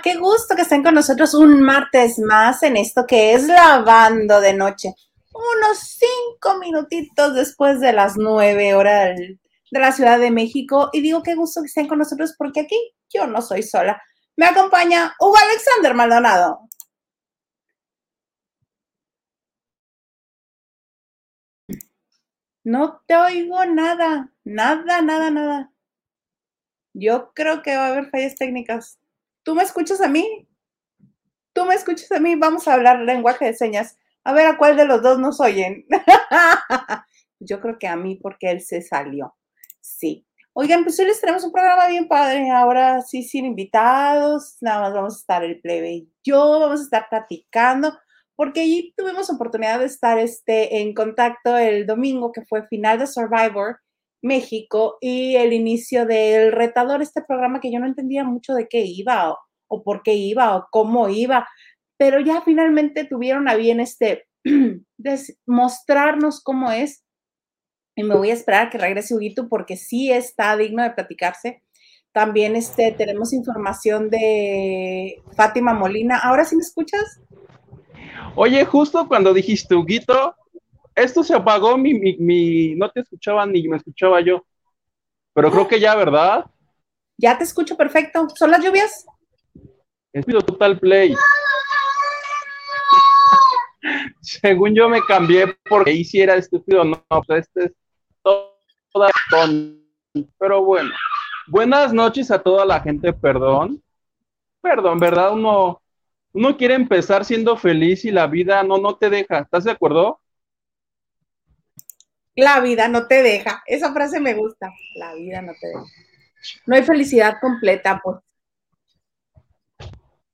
Qué gusto que estén con nosotros un martes más en esto que es lavando de noche. Unos cinco minutitos después de las nueve horas de la Ciudad de México. Y digo qué gusto que estén con nosotros porque aquí yo no soy sola. Me acompaña Hugo Alexander Maldonado. No te oigo nada, nada, nada, nada. Yo creo que va a haber fallas técnicas. ¿Tú me escuchas a mí? ¿Tú me escuchas a mí? Vamos a hablar lenguaje de señas. A ver a cuál de los dos nos oyen. Yo creo que a mí porque él se salió. Sí. Oigan, pues hoy les tenemos un programa bien padre. Ahora sí, sin invitados. Nada más vamos a estar el plebe y yo. Vamos a estar platicando. Porque allí tuvimos oportunidad de estar este, en contacto el domingo, que fue final de Survivor México y el inicio del retador, este programa que yo no entendía mucho de qué iba o, por qué iba o cómo iba, pero ya finalmente tuvieron a bien este mostrarnos cómo es. Y me voy a esperar a que regrese Huguito porque sí está digno de platicarse. También este, tenemos información de Fátima Molina. ¿Ahora sí me escuchas? Oye, justo cuando dijiste Huguito, esto se apagó, mi, mi, no te escuchaba ni me escuchaba yo. Pero creo que ya, ¿verdad? Ya te escucho perfecto. ¿Son las lluvias? Espido Total Play. Según yo me cambié porque hiciera estúpido. No, pues este es toda Pero bueno. Buenas noches a toda la gente, perdón. Perdón, ¿verdad? Uno, uno quiere empezar siendo feliz y la vida no, no te deja. ¿Estás de acuerdo? La vida no te deja. Esa frase me gusta. La vida no te deja. No hay felicidad completa, pues.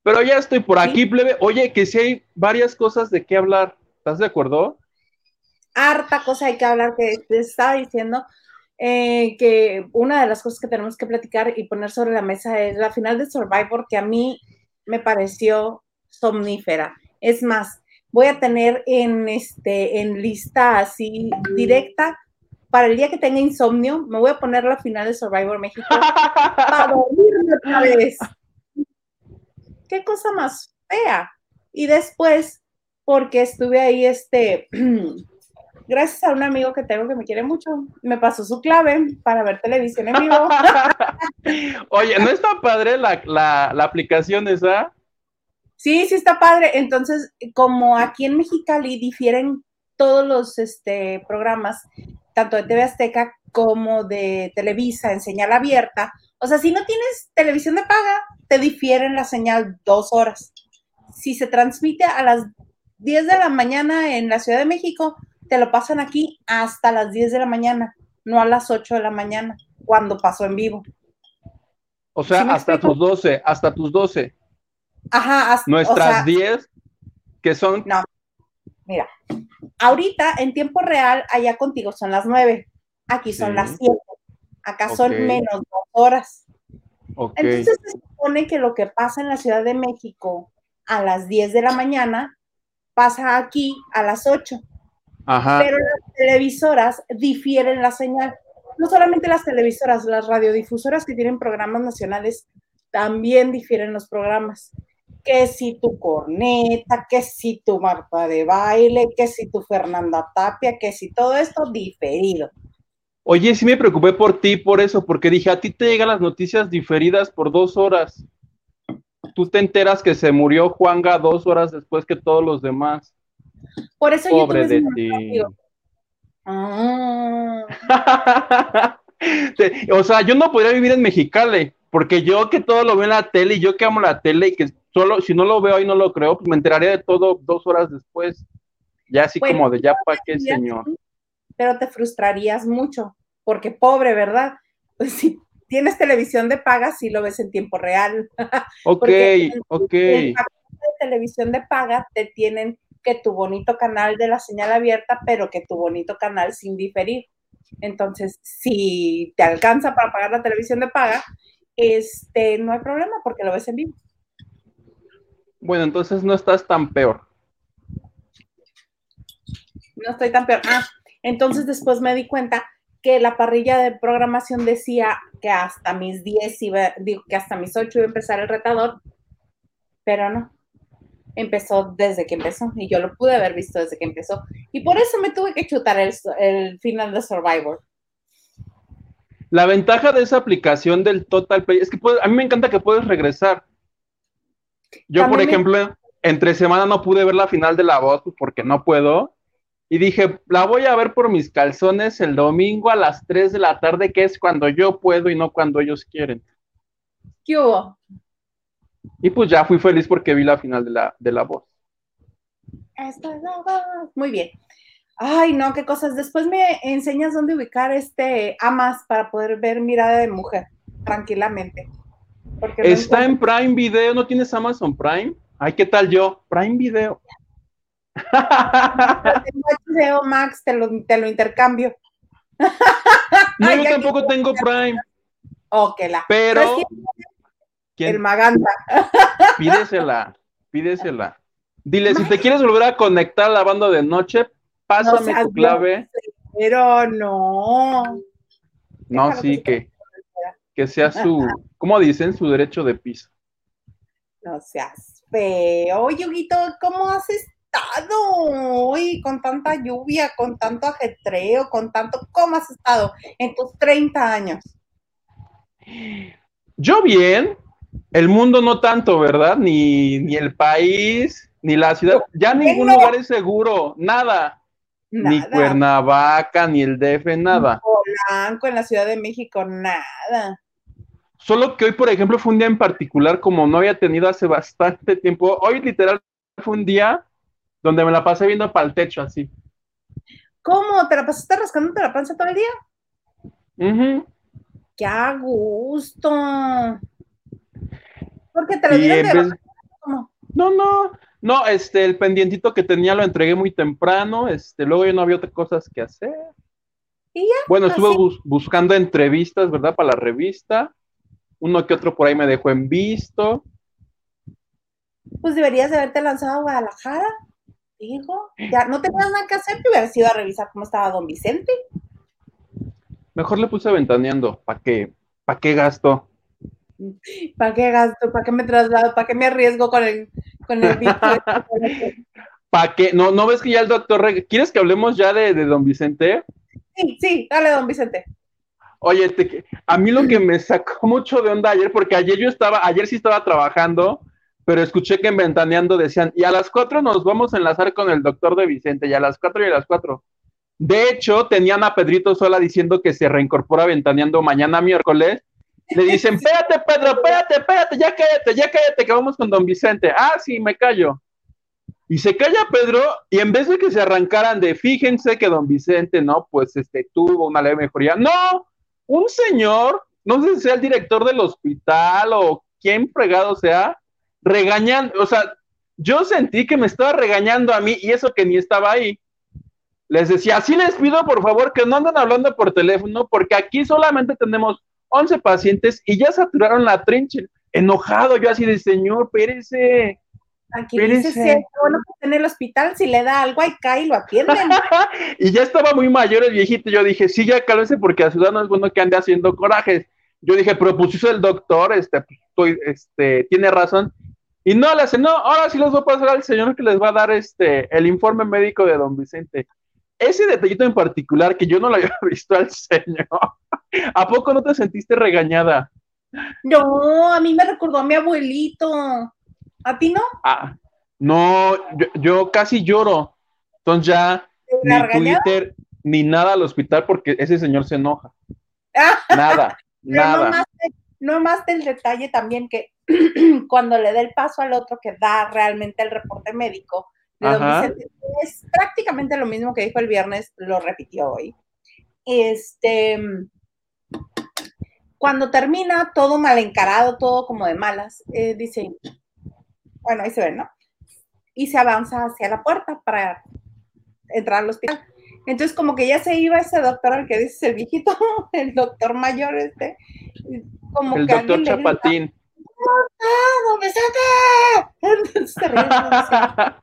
Pero ya estoy por aquí, plebe. Oye, que si hay varias cosas de qué hablar. ¿Estás de acuerdo? Harta cosa hay que hablar que te estaba diciendo. Eh, que una de las cosas que tenemos que platicar y poner sobre la mesa es la final de Survivor, que a mí me pareció somnífera. Es más, voy a tener en, este, en lista así directa para el día que tenga insomnio, me voy a poner la final de Survivor México para dormirme otra vez. Qué cosa más fea. Y después, porque estuve ahí, este, gracias a un amigo que tengo que me quiere mucho, me pasó su clave para ver televisión en vivo. Oye, ¿no está padre la, la, la aplicación esa? Sí, sí está padre. Entonces, como aquí en Mexicali difieren todos los este, programas, tanto de TV Azteca como de Televisa en señal abierta, o sea, si no tienes televisión de paga, te difieren la señal dos horas. Si se transmite a las 10 de la mañana en la Ciudad de México, te lo pasan aquí hasta las 10 de la mañana, no a las 8 de la mañana, cuando pasó en vivo. O sea, hasta tus 12, hasta tus 12. Ajá. Nuestras 10, que son... No, mira, ahorita en tiempo real, allá contigo son las 9, aquí son las 7, acá son menos dos horas. Entonces se supone que lo que pasa en la Ciudad de México a las 10 de la mañana pasa aquí a las 8. Ajá. Pero las televisoras difieren la señal. No solamente las televisoras, las radiodifusoras que tienen programas nacionales también difieren los programas que si tu corneta, que si tu Marta de baile, que si tu Fernanda Tapia, que si todo esto diferido. Oye, sí me preocupé por ti, por eso, porque dije, a ti te llegan las noticias diferidas por dos horas. Tú te enteras que se murió Juanga dos horas después que todos los demás. Por eso Pobre de ti. Ah. o sea, yo no podría vivir en Mexicali, porque yo que todo lo veo en la tele y yo que amo la tele y que solo si no lo veo y no lo creo, pues me enteraría de todo dos horas después. Ya así como de ya para qué, señor. Pero te frustrarías mucho, porque pobre, ¿verdad? Pues si tienes televisión de paga, sí lo ves en tiempo real. Ok, ok. En de televisión de paga te tienen que tu bonito canal de la señal abierta, pero que tu bonito canal sin diferir. Entonces, si te alcanza para pagar la televisión de paga, este, no hay problema porque lo ves en vivo. Bueno, entonces no estás tan peor. No estoy tan peor. Ah, entonces después me di cuenta que la parrilla de programación decía que hasta mis 10 iba, digo que hasta mis 8 iba a empezar el retador, pero no. Empezó desde que empezó y yo lo pude haber visto desde que empezó. Y por eso me tuve que chutar el, el final de Survivor. La ventaja de esa aplicación del Total Play es que a mí me encanta que puedes regresar. Yo, por ejemplo, entre semana no pude ver la final de la voz porque no puedo. Y dije, la voy a ver por mis calzones el domingo a las 3 de la tarde, que es cuando yo puedo y no cuando ellos quieren. ¿Qué hubo? Y pues ya fui feliz porque vi la final de la, de la voz. Muy bien. Ay, no, qué cosas. Después me enseñas dónde ubicar este Amas para poder ver mirada de mujer tranquilamente. Está en Prime Video, ¿no tienes Amazon Prime? Ay, ¿qué tal yo? Prime Video. HBO Max, te lo, te lo intercambio. No, yo tampoco tengo Prime. Ok, la. Pero. El Maganda. Pídesela, pídesela. Dile, si te quieres volver a conectar a la banda de noche, pásame tu clave. pero no. No, sí, que, que sea su, ¿cómo dicen? Su derecho de piso. No seas feo. Yuguito, ¿cómo has estado hoy con tanta lluvia, con tanto ajetreo, con tanto, ¿cómo has estado en tus 30 años? Yo bien, el mundo no tanto, ¿verdad? Ni, ni el país, ni la ciudad, ya ningún lugar es seguro, nada. Ni Cuernavaca, ni el DF, nada. Polanco, en la Ciudad de México, nada. Solo que hoy, por ejemplo, fue un día en particular, como no había tenido hace bastante tiempo. Hoy, literal, fue un día donde me la pasé viendo para el techo, así. ¿Cómo? ¿Te la pasaste rascándote la panza todo el día? Uh ¡Qué a gusto! Porque te lo dieron de... No, no, no, este, el pendientito que tenía lo entregué muy temprano, este, luego ya no había otras cosas que hacer. ¿Y ya? Bueno, estuve buscando entrevistas, ¿verdad? Para la revista. Uno que otro por ahí me dejó en visto. Pues deberías de haberte lanzado a Guadalajara, digo. Ya no tenías nada que hacer, te hubieras ido a revisar cómo estaba don Vicente. Mejor le puse ventaneando, ¿para qué? ¿Para qué gasto? ¿Para qué gasto? ¿Para qué me traslado? ¿Para qué me arriesgo con el, con el ¿Para qué? ¿No, ¿No ves que ya el doctor... ¿Quieres que hablemos ya de, don Vicente? Sí, sí, dale, don Vicente. Oye, a mí lo que me sacó mucho de onda ayer, porque ayer yo estaba, ayer sí estaba trabajando, pero escuché que en Ventaneando decían, y a las cuatro nos vamos a enlazar con el doctor de Vicente, y a las cuatro y a las cuatro. De hecho, tenían a Pedrito Sola diciendo que se reincorpora Ventaneando mañana miércoles, le dicen, espérate, Pedro, espérate, espérate, ya cállate, ya cállate, que vamos con don Vicente. Ah, sí, me callo. Y se calla Pedro, y en vez de que se arrancaran de, fíjense que don Vicente, ¿no? Pues este, tuvo una leve mejoría. No, un señor, no sé si sea el director del hospital o quién fregado sea, regañando, o sea, yo sentí que me estaba regañando a mí y eso que ni estaba ahí. Les decía, así les pido por favor que no anden hablando por teléfono porque aquí solamente tenemos 11 pacientes y ya saturaron la trinche. Enojado, yo así de señor, pérese. Aquí dice si bueno en el hospital, si le da algo, ahí cae y lo atienden. y ya estaba muy mayor el viejito. Yo dije, sí, ya cálmese porque a Ciudad no es bueno que ande haciendo corajes. Yo dije, pero pues el doctor, este, pues, este, tiene razón. Y no, le hace, no, ahora sí les voy a pasar al señor que les va a dar este, el informe médico de don Vicente. Ese detallito en particular que yo no lo había visto al señor. ¿A poco no te sentiste regañada? No, a mí me recordó a mi abuelito. ¿A ti no? Ah, no, yo, casi lloro. Entonces ya ni Twitter ni nada al hospital porque ese señor se enoja. nada, nada. No más, del detalle también que cuando le dé el paso al otro que da realmente el reporte médico, es prácticamente lo mismo que dijo el viernes, lo repitió hoy. Este, cuando termina todo mal encarado, todo como de malas, eh, dice, bueno, ahí se ve, ¿no? Y se avanza hacia la puerta para entrar al hospital. Entonces, como que ya se iba ese doctor al que dice el viejito, el doctor mayor este, como el doctor Chapatín. ¡Ah, Entonces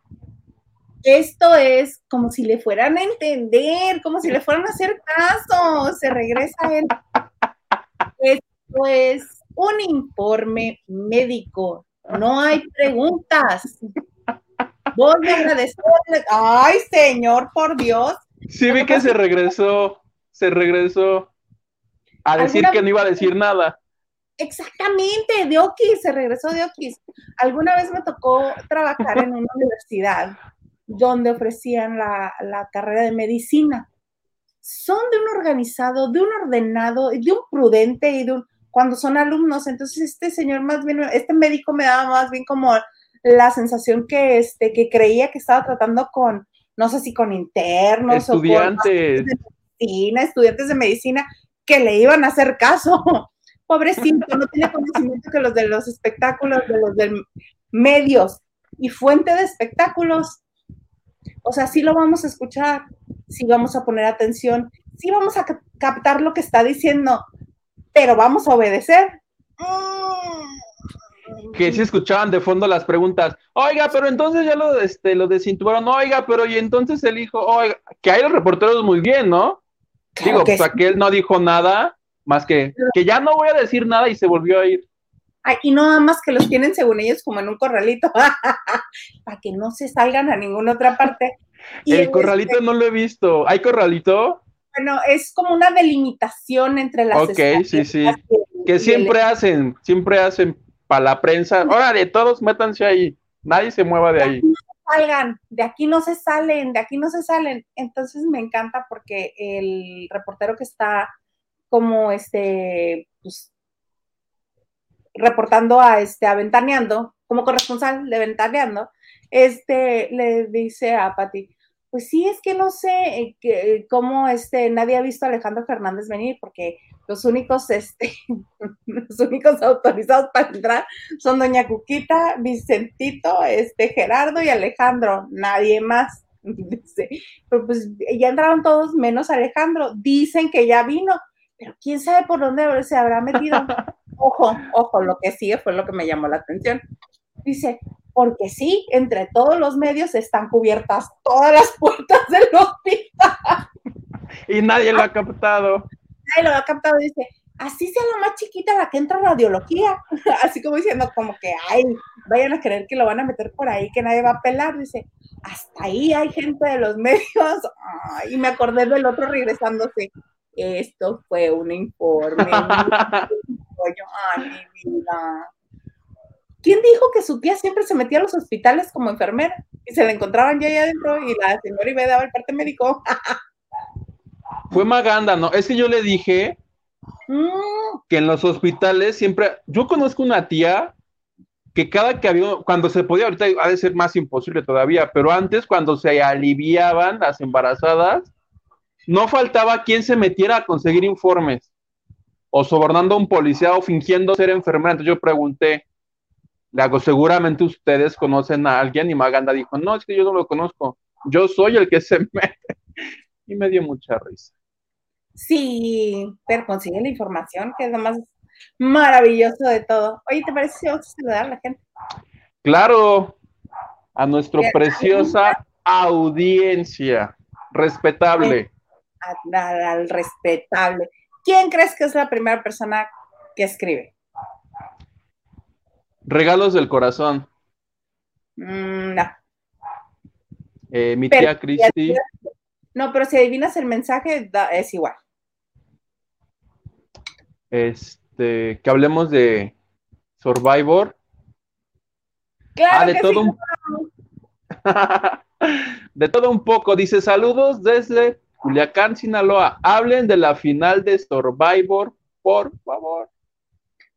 Esto es como si le fueran a entender, como si le fueran a hacer caso. Se regresa él. Esto es un informe médico. No hay preguntas. Voy a agradecerle. Ay, señor, por Dios. Sí, vi que se regresó, se regresó a decir que no iba a decir nada. Exactamente, de Oquis, se regresó de Oquis. Alguna vez me tocó trabajar en una universidad donde ofrecían la, la carrera de medicina. Son de un organizado, de un ordenado, de un prudente y de un, cuando son alumnos. Entonces, este señor más bien, este médico me daba más bien como la sensación que, este, que creía que estaba tratando con, no sé si con internos estudiantes. o de medicina, estudiantes de medicina, que le iban a hacer caso. Pobrecito, no tiene conocimiento que los de los espectáculos, de los de medios y fuente de espectáculos. O sea, sí lo vamos a escuchar, sí vamos a poner atención, sí vamos a captar lo que está diciendo, pero vamos a obedecer. Que si escuchaban de fondo las preguntas, oiga, pero entonces ya lo, este, lo desintubaron, oiga, pero y entonces el hijo, oiga, que hay los reporteros muy bien, ¿no? Digo, pues aquel no dijo nada, más que que ya no voy a decir nada y se volvió a ir. Ay, y no nada más que los tienen según ellos como en un corralito, para que no se salgan a ninguna otra parte. el corralito no lo he visto. ¿Hay corralito? Bueno, es como una delimitación entre las Ok, sí, sí. Que siempre hacen, siempre hacen para la prensa. Órale, todos métanse ahí. Nadie se mueva de ahí. No salgan, de aquí no se salen, de aquí no se salen. Entonces me encanta porque el reportero que está como este, pues, reportando a este, Aventaneando, como corresponsal de Ventaneando, este, le dice a Pati, pues sí, es que no sé eh, que, cómo este, nadie ha visto a Alejandro Fernández venir, porque los únicos, este, los únicos autorizados para entrar son Doña Cuquita, Vicentito, este, Gerardo y Alejandro, nadie más. Dice, pero pues ya entraron todos menos Alejandro. Dicen que ya vino, pero quién sabe por dónde se habrá metido. Ojo, ojo, lo que sigue fue lo que me llamó la atención. Dice, porque sí, entre todos los medios están cubiertas todas las puertas del hospital. Y nadie lo ha captado. Nadie lo ha captado, dice, así sea la más chiquita la que entra a radiología. Así como diciendo, como que, ay, vayan a creer que lo van a meter por ahí, que nadie va a pelar. Dice, hasta ahí hay gente de los medios. y me acordé del otro regresándose. Esto fue un informe. Ay, mi vida. ¿Quién dijo que su tía siempre se metía a los hospitales como enfermera y se la encontraban ya ahí adentro y la señora iba a dar el parte médico? Fue Maganda, ¿no? Es que yo le dije mm. que en los hospitales siempre. Yo conozco una tía que cada que había, cuando se podía, ahorita ha de ser más imposible todavía, pero antes, cuando se aliviaban las embarazadas, no faltaba quien se metiera a conseguir informes o sobornando a un policía o fingiendo ser enfermera. Entonces yo pregunté, le hago, seguramente ustedes conocen a alguien y Maganda dijo, no, es que yo no lo conozco, yo soy el que se mete. Y me dio mucha risa. Sí, pero consigue la información, que es lo más maravilloso de todo. Oye, ¿te parece si vamos a saludar a la gente? Claro, a nuestra preciosa audiencia, respetable al, respetable. ¿Quién crees que es la primera persona que escribe? Regalos del corazón. Mm, no. Eh, mi tía Cristi. No, pero si adivinas el mensaje, es igual. Este, que hablemos de Survivor. Claro ah, de todo un... de todo un poco. Dice saludos desde Culiacán, Sinaloa. Hablen de la final de Survivor, por favor.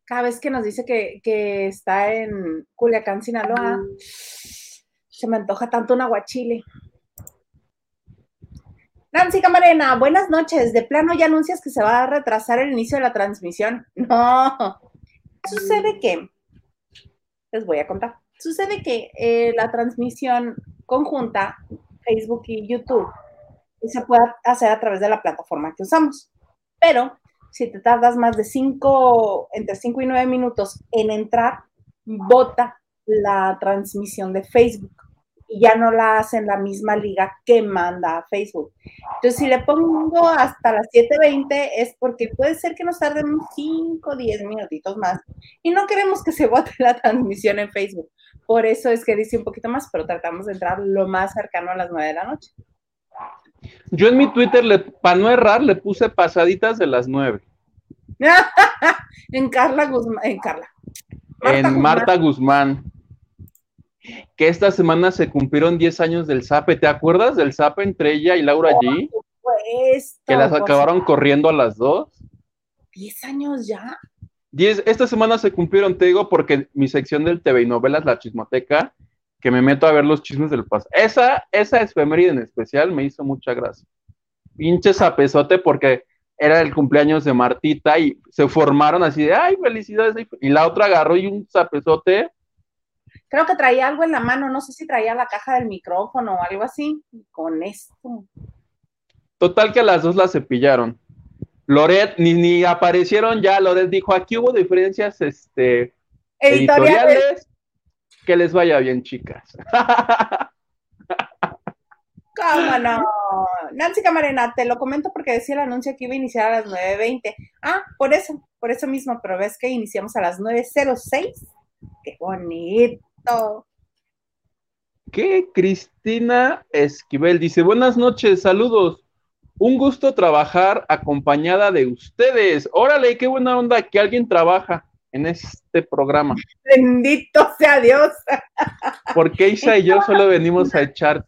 Cada vez que nos dice que, está en Culiacán, Sinaloa, se me antoja tanto un aguachile. Nancy Camarena, buenas noches. De plano ya anuncias que se va a retrasar el inicio de la transmisión. No. Sucede que, les voy a contar, sucede que eh, la transmisión conjunta, Facebook y YouTube, se puede hacer a través de la plataforma que usamos. Pero si te tardas más de 5, entre 5 y 9 minutos en entrar, bota la transmisión de Facebook. y ya no la hacen la misma liga que manda a Facebook. Entonces, si le pongo hasta las 7.20 es porque puede ser que nos tardemos 5 o 10 minutitos más y no queremos que se bote la transmisión en Facebook. Por eso es que dice un poquito más, pero tratamos de entrar lo más cercano a las 9 de la noche. Yo en mi Twitter, para no errar, le puse pasaditas de las 9. en Carla Guzmán, en Carla. en Marta Guzmán. Que esta semana se cumplieron 10 años del ZAPE. ¿Te acuerdas del ZAPE entre ella y Laura G? que las acabaron corriendo a las dos. 10 años ya. 10, esta semana se cumplieron, te digo, porque mi sección del TV y novelas, La Chismoteca, que me meto a ver los chismes del pasado. Esa, esa efeméride en especial me hizo mucha gracia. Pinche zapesote porque era el cumpleaños de Martita y se formaron así de, ay, felicidades. Y la otra agarró y un zapesote. Creo que traía algo en la mano, no sé si traía la caja del micrófono o algo así, con esto. Total que a las dos la cepillaron. Loret, ni, ni aparecieron ya, Loret dijo, aquí hubo diferencias este, editoriales. Que les vaya bien, chicas. ¿Cómo no? Nancy Camarena, te lo comento porque decía el anuncio que iba a iniciar a las 9.20. Ah, por eso, por eso mismo, pero ves que iniciamos a las 9.06. ¡Qué bonito! ¿Qué? Cristina Esquivel dice, buenas noches, saludos. Un gusto trabajar acompañada de ustedes. Órale, qué buena onda que alguien trabaja en este programa. Bendito sea Dios. Porque Isa y yo solo venimos a echar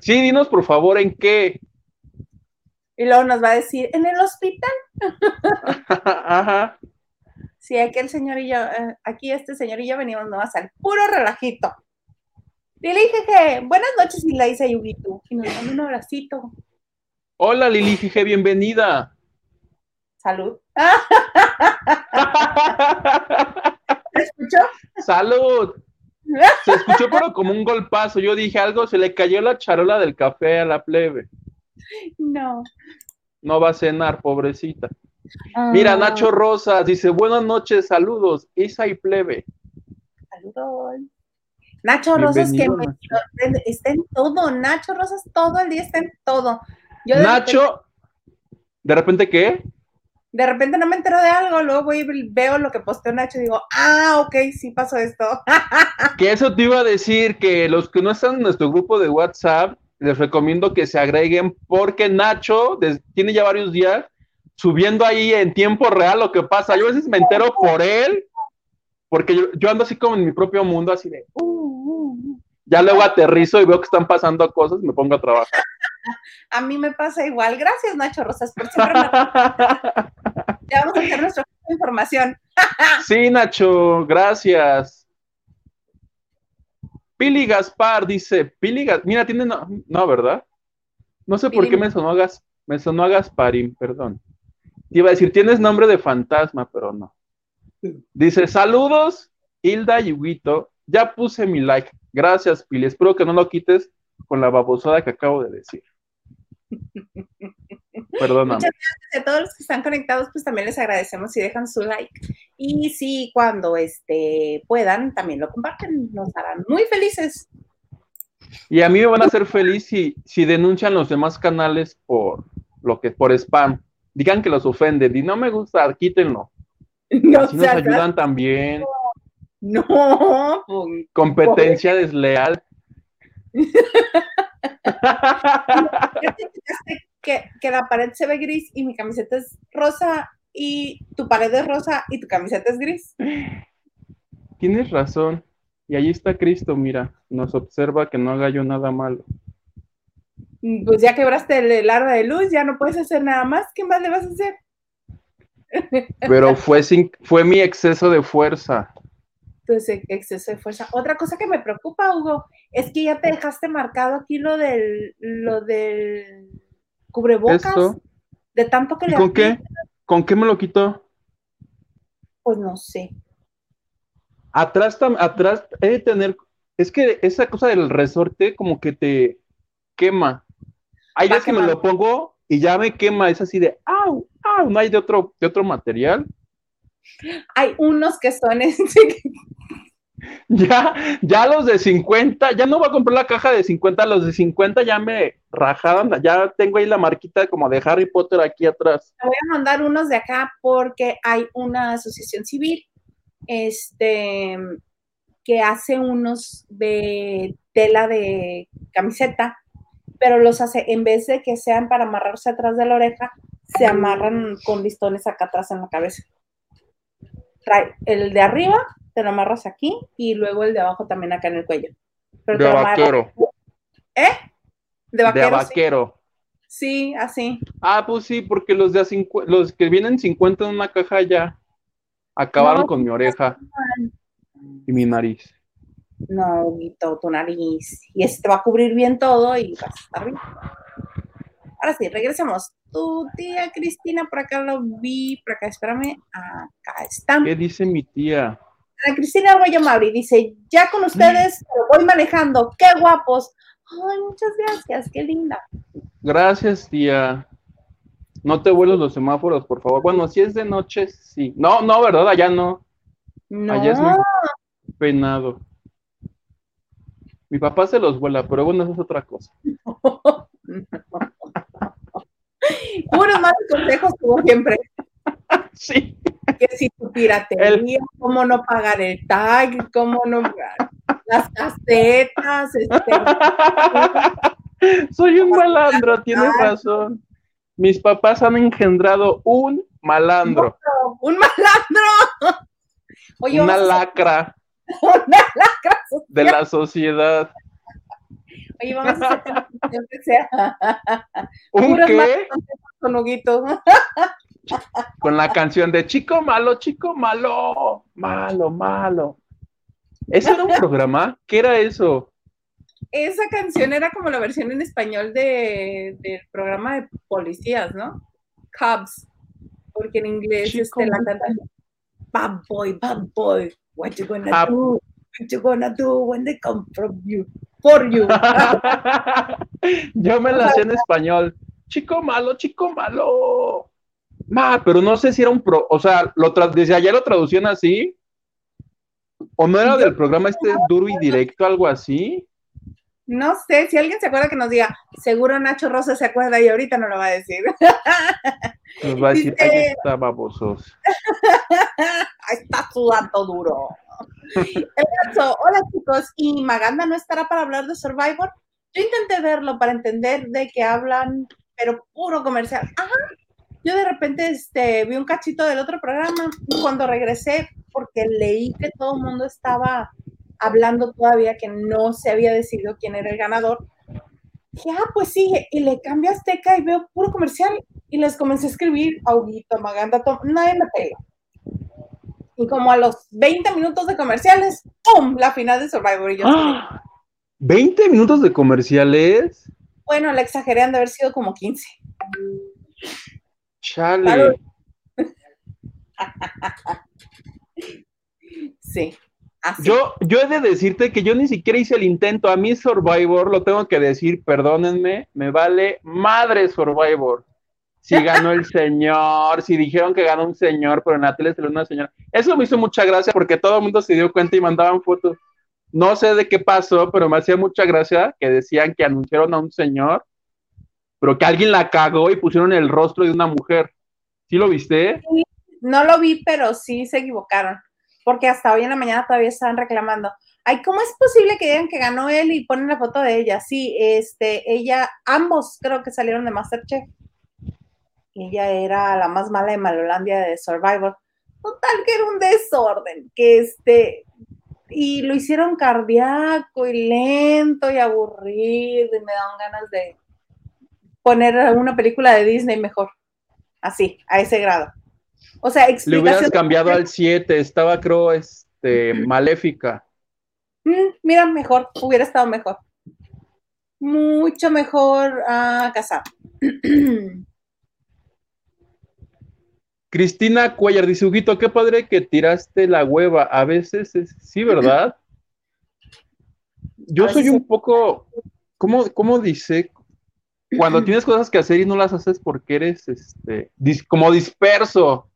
Sí, dinos por favor en qué. Y luego nos va a decir, en el hospital. Ajá. Sí, aquí el señor y yo, eh, aquí este señor y yo venimos nomás al puro relajito. Lili Jeje, buenas noches, y la hice Yugito. Y nos dan un abracito. Hola, Lili Jeje, bienvenida. Salud. ¿Se escuchó? Salud. Se escuchó pero como un golpazo. Yo dije algo, se le cayó la charola del café a la plebe. No. No va a cenar, pobrecita. Mira, ah. Nacho Rosas dice, buenas noches, saludos, Isa y plebe. Saludos. Nacho Rosas que está en todo, Nacho Rosas todo el día está en todo. Nacho, ¿de repente qué? De repente no me entero de algo, luego voy y veo lo que posteó Nacho y digo, ah, ok, sí pasó esto. que eso te iba a decir que los que no están en nuestro grupo de WhatsApp, les recomiendo que se agreguen porque Nacho tiene ya varios días subiendo ahí en tiempo real lo que pasa. Yo a veces me entero por él, porque yo, ando así como en mi propio mundo, así de... Uh, uh, uh". Ya luego aterrizo y veo que están pasando cosas y me pongo a trabajar. A mí me pasa igual. Gracias, Nacho Rosas, por siempre. ya vamos a hacer nuestra información. sí, Nacho, gracias. Pili Gaspar dice, Pili Gaspar, mira, tiene, no, ¿verdad? No sé por qué me sonó, Gas, me sonó a Gasparín, perdón. iba a decir, tienes nombre de fantasma, pero no. Dice, saludos, Hilda y. Ya puse mi like. Gracias, Pili. Espero que no lo quites con la babosada que acabo de decir. Perdóname. Muchas gracias a todos los que están conectados, pues también les agradecemos si dejan su like. Y si cuando este, puedan, también lo comparten, nos harán muy felices. Y a mí me van a hacer feliz si, si denuncian los demás canales por lo que por spam. Digan que los ofenden y no me gusta, quítenlo. No, Así nos ayudan también. No. Competencia desleal. que, que la pared se ve gris y mi camiseta es rosa y tu pared es rosa y tu camiseta es gris. Tienes razón. Y allí está Cristo, mira, nos observa que no haga yo nada malo. Pues ya quebraste el, arma de luz, ya no puedes hacer nada más. ¿Qué más le vas a hacer? Pero fue, sin, fue mi exceso de fuerza. Entonces, exceso de fuerza. Otra cosa que me preocupa, Hugo, es que ya te dejaste marcado aquí lo del, lo del cubrebocas. De tanto que le ¿Con qué? ¿Con qué me lo quitó? Pues no sé. Atrás, atrás, he de tener, es que esa cosa del resorte como que te quema. Hay veces que me lo pongo y ya me quema, es así de, ¡au! ¡au! No hay de otro, de otro material. Hay unos que son este, Ya, ya los de 50, ya no voy a comprar la caja de 50, los de 50 ya me rajaron, ya tengo ahí la marquita como de Harry Potter aquí atrás. Te voy a mandar unos de acá porque hay una asociación civil este, que hace unos de tela de camiseta, pero los hace, en vez de que sean para amarrarse atrás de la oreja, se amarran con listones acá atrás en la cabeza. Trae el de arriba te lo amarras aquí y luego el de abajo también acá en el cuello. de vaquero. ¿Eh? De vaquero. De vaquero. Sí. así. Ah, pues sí, porque los de los que vienen 50 en una caja ya acabaron con mi oreja y mi nariz. No, Guito, tu nariz. Y este va a cubrir bien todo y vas a estar bien. Ahora sí, regresemos. Tu tía Cristina, por acá lo vi, por acá, espérame, acá está. ¿Qué dice mi tía? Cristina Arroyo Mauri dice, ya con ustedes voy manejando, qué guapos. Ay, muchas gracias, qué linda. Gracias, tía. No te vuelos los semáforos, por favor. Bueno, si es de noche, sí. No, no, ¿verdad? Allá no. No. Allá es muy penado. Mi papá se los vuela, pero bueno, eso es otra cosa. Puros malos consejos como siempre. Sí que si tu piratería, cómo no pagar el tag, cómo no las casetas, este, Soy un malandro, tienes razón. Mis papás han engendrado un malandro. un malandro. una lacra. Una lacra de la sociedad. Oye, vamos a hacer que sea. ¿Un qué? Con Huguito con la canción de Chico Malo, Chico Malo, malo, malo. ¿Ese era un programa? ¿Qué era eso? Esa canción era como la versión en español de, del programa de policías, ¿no? Cubs, porque en inglés este, la cantan Bad boy, bad boy, what you gonna ah. do? What you gonna do when they come from you? For you. Yo me la sé en español. Chico malo, chico malo. Ma, pero no sé si era un pro, o sea, lo desde allá lo traducían así. ¿O no era del programa este duro y directo, algo así? No sé, si alguien se acuerda que nos diga, seguro Nacho Rosa se acuerda y ahorita no lo va a decir. Nos va a decir, ahí está, babosos. ahí está sudando duro. Hola chicos, ¿y Maganda no estará para hablar de Survivor? Yo intenté verlo para entender de qué hablan, pero puro comercial. Ajá, yo de repente este, vi un cachito del otro programa y cuando regresé, porque leí que todo el mundo estaba hablando todavía que no se había decidido quién era el ganador, dije, ah, pues sí, y le cambio a Azteca y veo puro comercial y les comencé a escribir, Auguito, Maganda, Tom, nadie me pega. Y como a los 20 minutos de comerciales, ¡pum! La final de Survivor. Y yo ¡Ah! ¿20 minutos de comerciales? Bueno, la exageré, han de haber sido como 15. Chale. sí. Yo, yo he de decirte que yo ni siquiera hice el intento. A mí Survivor, lo tengo que decir, perdónenme, me vale madre Survivor. Si ganó el señor, si dijeron que ganó un señor, pero en la tele salió una señora. Eso me hizo mucha gracia porque todo el mundo se dio cuenta y mandaban fotos. No sé de qué pasó, pero me hacía mucha gracia que decían que anunciaron a un señor pero que alguien la cagó y pusieron el rostro de una mujer. ¿Sí lo viste? no lo vi, pero sí se equivocaron, porque hasta hoy en la mañana todavía estaban reclamando. Ay, ¿cómo es posible que digan que ganó él y ponen la foto de ella? Sí, este, ella, ambos creo que salieron de Masterchef. Ella era la más mala de Malolandia de Survivor. Total que era un desorden, que este, y lo hicieron cardíaco y lento y aburrido y me daban ganas de, poner una película de Disney mejor. Así, a ese grado. O sea, Le hubieras cambiado al 7, estaba creo este maléfica. Mm, mira, mejor, hubiera estado mejor. Mucho mejor a casar. Cristina Cuellar dice, Huguito, qué padre que tiraste la hueva. A veces es, sí, ¿verdad? Yo soy un poco, ¿cómo, cómo dice? cuando tienes cosas que hacer y no las haces porque eres este, como disperso.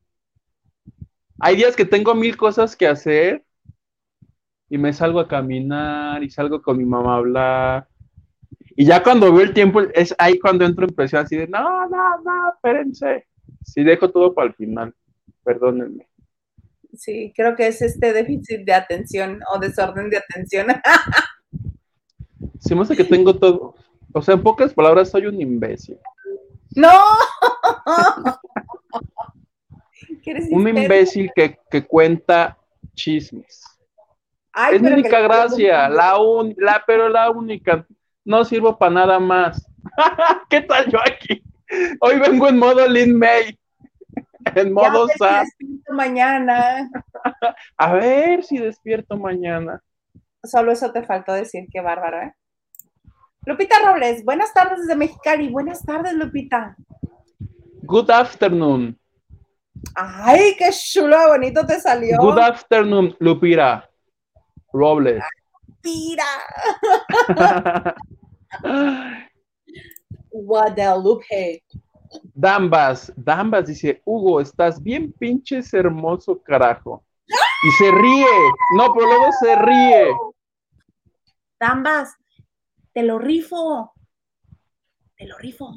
Hay días que tengo mil cosas que hacer y me salgo a caminar y salgo con mi mamá a hablar. Y ya cuando veo el tiempo, es ahí cuando entro en presión así de, no, no, no, espérense. Sí, dejo todo para el final, perdónenme. Sí, creo que es este déficit de atención o desorden de atención. Se me hace que tengo todo. O sea, en pocas palabras, soy un imbécil. ¡No! un imbécil que, que cuenta chismes. es mi única gracia, la, un, la, pero la única. No sirvo para nada más. ¿Qué tal yo aquí? Hoy vengo en modo Lin May. En modo ya despierto mañana. A ver si despierto mañana. Solo eso te faltó decir, qué bárbaro, ¿eh? Lupita Robles, buenas tardes desde Mexicali. Buenas tardes, Lupita. Good afternoon. Ay, qué chulo, bonito te salió. Good afternoon, Lupira Robles. Lupira. Guadalupe. Dambas, Dambas dice, Hugo, estás bien pinches hermoso, carajo. Y se ríe. No, pero luego se ríe. Dambas, te lo rifo. Te lo rifo.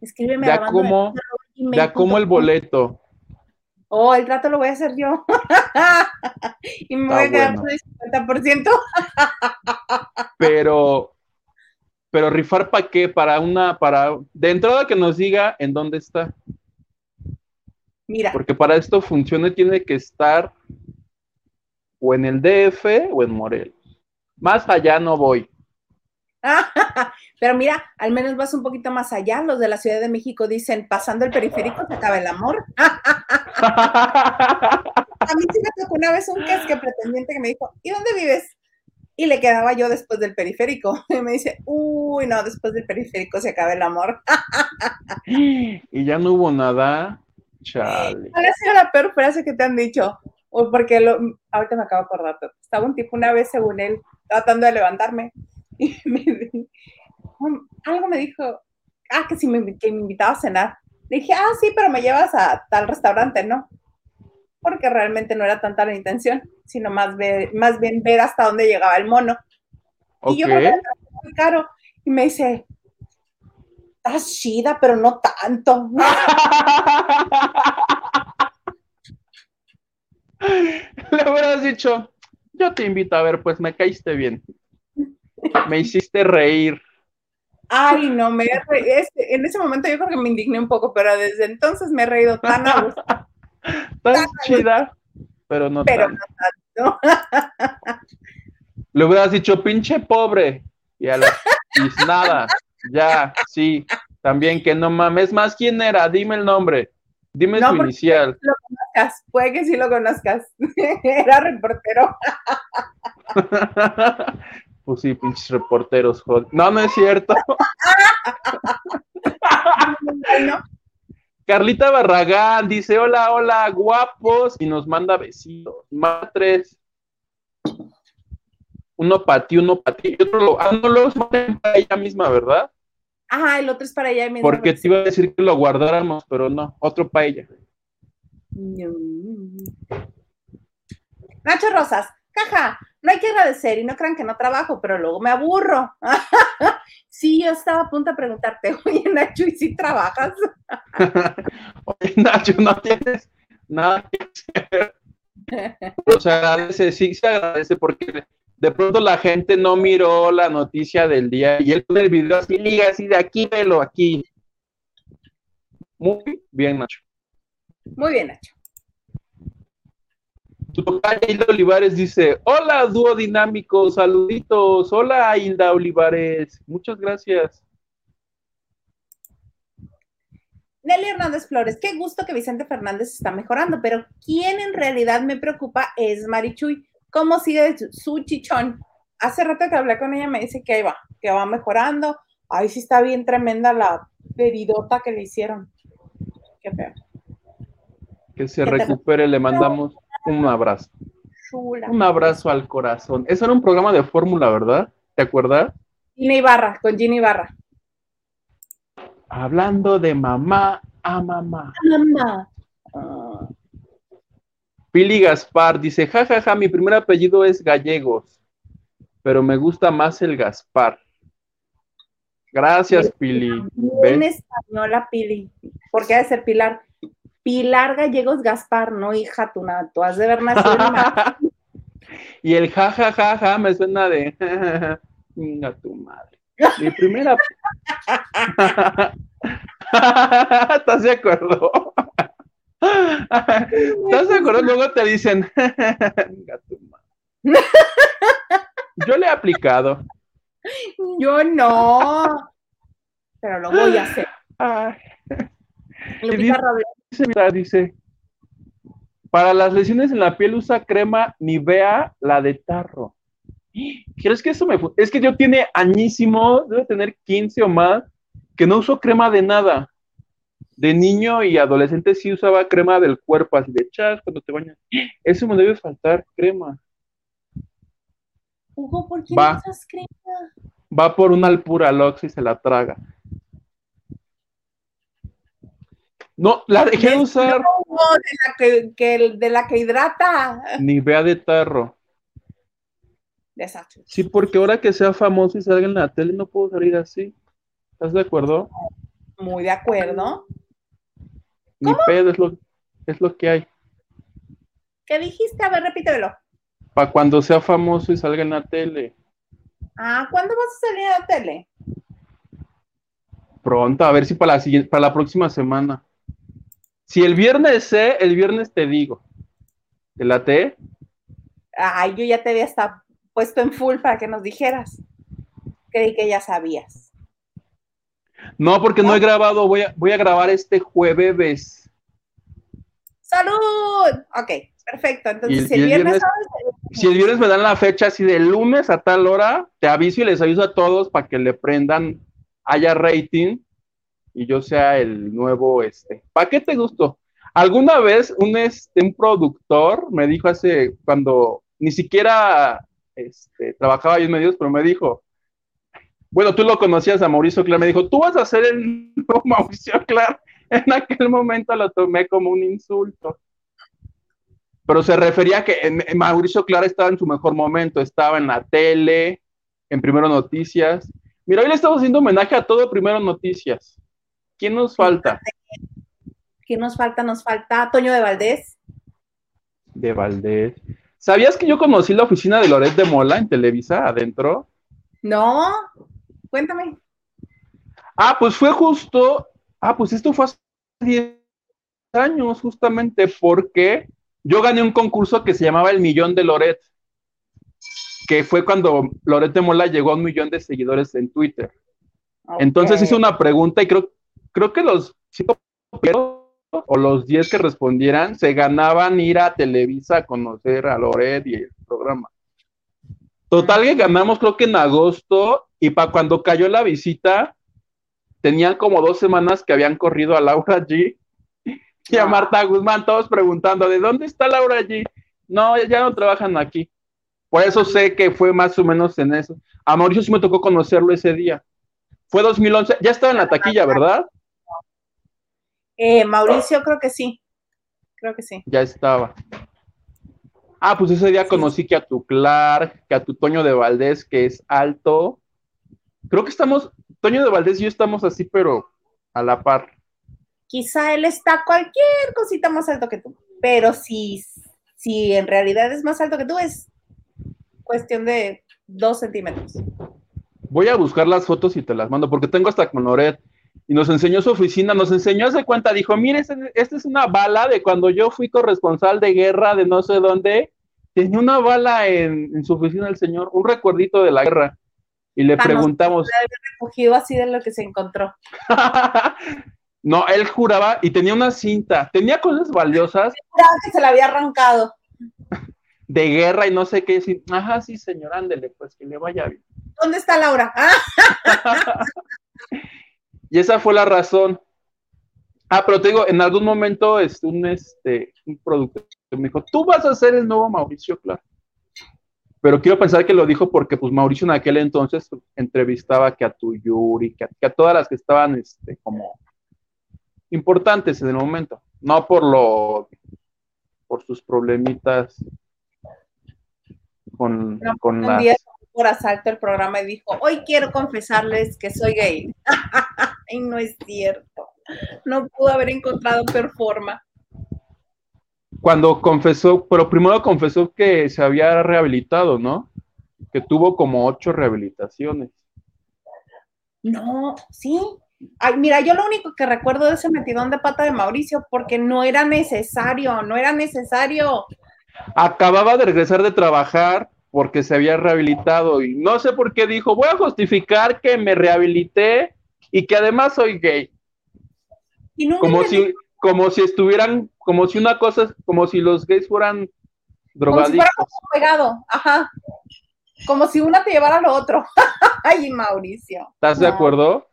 Escríbeme ya como, ya como el boleto. Oh, el trato lo voy a hacer yo. y me voy a quedar con el 50%. pero, pero rifar para qué? Para una, para, de entrada que nos diga en dónde está. Mira. Porque para esto funcione tiene que estar o en el DF o en Morelos. Más allá no voy. Pero mira, al menos vas un poquito más allá. Los de la Ciudad de México dicen, pasando el periférico se acaba el amor. A mí sí me tocó una vez un casque pretendiente que me dijo, ¿y dónde vives? Y le quedaba yo después del periférico. Y me dice, uy, no, después del periférico se acaba el amor. y ya no hubo nada. Chale. ¿Cuál ha sido la peor frase que te han dicho? O porque lo, ahorita me acabo de acordar. Estaba un tipo una vez, según él, tratando de levantarme y me, algo me dijo, ah, que si me, que me invitaba a cenar. Le dije, ah, sí, pero me llevas a tal restaurante, ¿no? Porque realmente no era tanta la intención, sino más, ver, más bien ver hasta dónde llegaba el mono. Y yo creo que era muy caro. Y me dice, estás chida, pero no tanto. Le hubieras dicho, yo te invito a ver, pues me caíste bien. Me hiciste reír. Ay, no, me este, en ese momento yo creo que me indigné un poco, pero desde entonces me he reído tan a gusto. tan, chida, pero no pero no tanto. Le hubieras dicho, pinche pobre, y a la y nada, ya, sí, también que no mames, más quién era, dime el nombre, dime su inicial. Lo conozcas, puede que sí lo conozcas, era reportero. Pues sí, pinches reporteros. No, no es cierto. Carlita Barragán dice: Hola, hola, guapos. Y nos manda besitos. Más tres. Uno para ti, uno para ti. Y otro lo, ah, no los para ella misma, ¿verdad? Ajá, el otro es para ella misma. Porque te iba a decir que lo guardáramos, pero no, otro para ella. Nacho Rosas, caja, no hay que agradecer y no crean que no trabajo, pero luego me aburro. sí, yo estaba a punto de preguntarte, oye Nacho, ¿y si trabajas? oye Nacho, no tienes nada que hacer. Pero se agradece, sí se agradece porque de pronto la gente no miró la noticia del día y él pone el video así, liga así de aquí, velo aquí. Muy bien, Nacho. Muy bien, Nacho. Tu Hilda Olivares dice, hola dúo dinámico, saluditos, hola Hilda Olivares, muchas gracias. Nelly Hernández Flores, qué gusto que Vicente Fernández está mejorando, pero quien en realidad me preocupa es Marichuy. ¿Cómo sigue su chichón? Hace rato que hablé con ella, me dice que ahí va, que va mejorando. Ay, sí está bien tremenda la peridota que le hicieron. Qué feo. Que se recupere, le mandamos un abrazo. Un abrazo al corazón. Eso era un programa de fórmula, ¿verdad? ¿Te acuerdas? Gina Ibarra, con Gina Ibarra. Hablando de mamá a mamá. mamá. Ah. Pili Gaspar dice, jajaja, ja, ja, mi primer apellido es Gallegos, pero me gusta más el Gaspar. Gracias, Pili. En española, Pili. ¿Por qué ha de ser Pilar? Pilar Gallegos Gaspar, no hija, tú, nada, tú has de ver nacido Y el jajajaja ja, ja, me suena de venga tu madre. Mi primera. ¿Estás de acuerdo? ¿Estás de acuerdo? Luego te dicen venga tu madre. Yo le he aplicado. Yo no. Pero lo voy a hacer. Dice, dice, para las lesiones en la piel usa crema Nivea, la de tarro. ¿Crees que eso me Es que yo tiene añísimo, debe tener 15 o más, que no uso crema de nada. De niño y adolescente sí usaba crema del cuerpo, así de chas cuando te bañas. Eso me debe faltar, crema. Hugo, ¿por qué va, no usas crema? Va por una alpura lox y se la traga. No, la dejé de usar. No, de la que, que, de la que hidrata. Ni vea de tarro. Exacto. Sí, porque ahora que sea famoso y salga en la tele, no puedo salir así. ¿Estás de acuerdo? Muy de acuerdo. Ni pedo, es lo, es lo que hay. ¿Qué dijiste? A ver, repítemelo. Para cuando sea famoso y salga en la tele. Ah, ¿cuándo vas a salir en la tele? Pronto, a ver si para la, siguiente, para la próxima semana. Si el viernes sé, el viernes te digo. ¿Te la te? Ay, yo ya te había estado puesto en full para que nos dijeras. Creí que ya sabías. No, porque no, he grabado, voy a, voy a grabar este jueves. ¡Salud! Ok, perfecto. Entonces, si el, viernes, si el viernes me dan la fecha así de lunes a tal hora, te aviso y les aviso a todos para que le prendan, haya rating y yo sea el nuevo, este. ¿Para qué te gustó? Alguna vez un, este, un productor me dijo hace, cuando ni siquiera este, trabajaba ahí en medios, pero me dijo, bueno, tú lo conocías a Mauricio Clark, me dijo, tú vas a ser el nuevo Mauricio Clark. En aquel momento lo tomé como un insulto. Pero se refería a que Mauricio Clark estaba en su mejor momento, estaba en la tele, en Primero Noticias. Mira, hoy le estamos haciendo homenaje a todo Primero Noticias. ¿Quién nos falta? ¿Quién nos falta? Nos falta Toño de Valdés. De Valdés. ¿Sabías que yo conocí la oficina de Loret de Mola en Televisa adentro? No, cuéntame. Ah, pues fue justo, ah, pues esto fue hace 10 años justamente porque yo gané un concurso que se llamaba El Millón de Loret, que fue cuando Loret de Mola llegó a un millón de seguidores en Twitter. Entonces hice una pregunta y creo, creo que los cinco o los 10 que respondieran se ganaban ir a Televisa a conocer a Loret y el programa. Total que ganamos creo que en agosto y para cuando cayó la visita tenían como dos semanas que habían corrido a Laura G y a Marta Guzmán, todos preguntando, ¿de dónde está Laura G? No, ya no trabajan aquí. Por eso sé que fue más o menos en eso. A Mauricio sí me tocó conocerlo ese día. Fue 2011, ya estaba en la taquilla, ¿verdad? Eh, Mauricio, creo que sí. Creo que sí. Ya estaba. Ah, pues ese día conocí que a tu Clark, que a tu Toño de Valdés, que es alto. Creo que estamos, Toño de Valdés y yo estamos así, pero a la par. Quizá él está cualquier cosita más alto que tú, pero si, si en realidad es más alto que tú, es cuestión de dos centímetros. Voy a buscar las fotos y te las mando, porque tengo hasta con Loret y nos enseñó su oficina, nos enseñó, hace cuenta, dijo, mire, esta es una bala de cuando yo fui corresponsal de guerra de no sé dónde, tenía una bala en, su oficina el señor, un recuerdito de la guerra. Y le preguntamos. recogido así de lo que se encontró. no, él juraba y tenía una cinta, tenía cosas valiosas. que se la había arrancado. De guerra y no sé qué. Ajá, sí, señor, ándele, pues que le vaya bien. ¿Dónde está Laura? Y esa fue la razón. Ah, pero te digo, en algún momento este, un, este, un productor me dijo, tú vas a ser el nuevo Mauricio, claro. Pero quiero pensar que lo dijo porque pues Mauricio en aquel entonces entrevistaba que a tu Yuri, que a, todas las que estaban este, como importantes en el momento. No por lo, por sus problemitas con, con las... por asalto el programa y dijo, hoy quiero confesarles que soy gay. y no es cierto. No pudo haber encontrado peor forma. Cuando confesó, pero primero confesó que se había rehabilitado, ¿no? Que tuvo como ocho rehabilitaciones. No, sí. Ay, mira, yo lo único que recuerdo de ese metidón de pata de Mauricio, porque no era necesario, no era necesario. Acababa de regresar de trabajar porque se había rehabilitado y no sé por qué dijo, voy a justificar que me rehabilité y que además soy gay. Y nunca Como si, como si estuvieran, como si una cosa, como si los gays fueran como si drogadictos. fuera pegado, ajá. Como si una te llevara a lo otro. Ay, Mauricio. ¿Estás de No. acuerdo?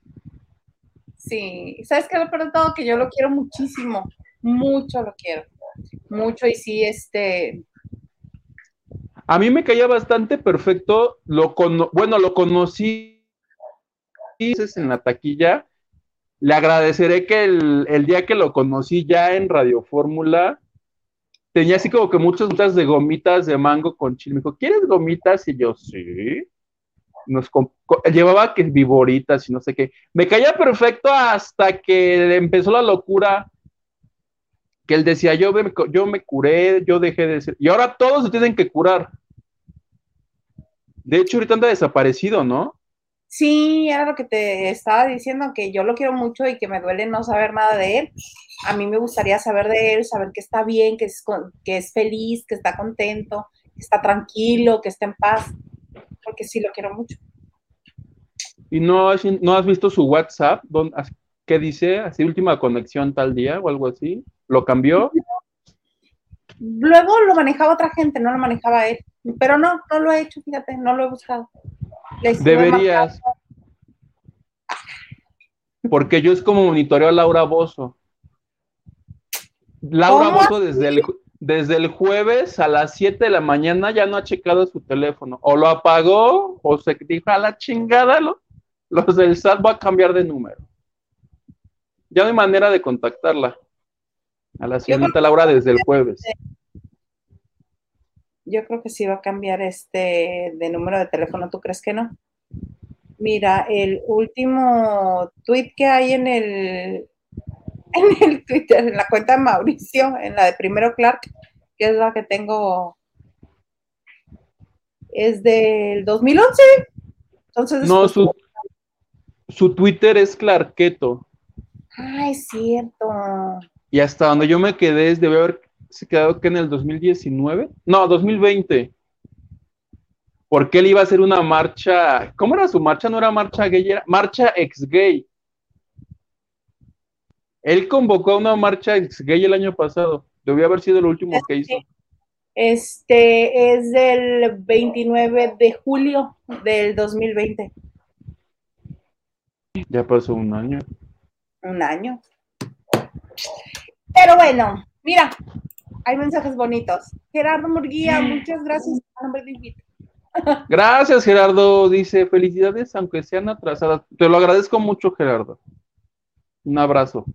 Sí, ¿sabes qué? De todo que yo lo quiero muchísimo, mucho lo quiero, mucho y sí, este, A mí me caía bastante perfecto, lo bueno, lo conocí en la taquilla. Le agradeceré que el, día que lo conocí ya en Radio Fórmula, tenía así como que muchas muchas de gomitas de mango con chile. Me dijo, ¿quieres gomitas? Y yo, sí. Nos llevaba que viboritas y no sé qué. Me caía perfecto hasta que empezó la locura que él decía, yo me, yo me curé, yo dejé de ser. Y ahora todos se tienen que curar. De hecho, ahorita anda desaparecido, ¿no? sí, era lo que te estaba diciendo, que yo lo quiero mucho y que me duele no saber nada de él. A mí me gustaría saber de él, saber que está bien, que es, que es feliz, que está contento, que está tranquilo, que está en paz, porque sí lo quiero mucho. ¿Y no has, no has visto su WhatsApp? ¿Dónde- as- ¿Qué dice? ¿Así última conexión tal día o algo así? ¿Lo cambió? Luego lo manejaba otra gente, no lo manejaba él, pero no, no lo he hecho, fíjate, no lo he buscado. Deberías. Porque yo es como monitoreo a Laura Bozo. Laura ¿Cómo Bozo desde el, desde el jueves a las 7 de la mañana ya no ha checado su teléfono. O lo apagó o se dijo a la chingada, lo- los del SAT va a cambiar de número. Ya no hay manera de contactarla. A la señorita Laura desde el jueves. Yo creo que sí va a cambiar este de número de teléfono, ¿tú crees que no? Mira, el último tweet que hay en el en el Twitter, en la cuenta de Mauricio, en la de Primero Clark, que es la que tengo, es del 2011. Entonces, No, su, su Twitter es Clarketo. Es cierto. Y hasta donde yo me quedé es debe haber se quedado que en el 2019, no, 2020. Porque él iba a hacer una marcha, ¿cómo era su marcha? No era marcha gay, era marcha ex gay. Él convocó a una marcha ex gay el año pasado. Debió haber sido lo último que hizo. Este es del 29 de julio del 2020. Ya pasó un año. Un año. Pero bueno, mira, hay mensajes bonitos. Gerardo Murguía, muchas gracias. Gracias, Gerardo. Dice, felicidades, aunque sean atrasadas. Te lo agradezco mucho, Gerardo. Un abrazo.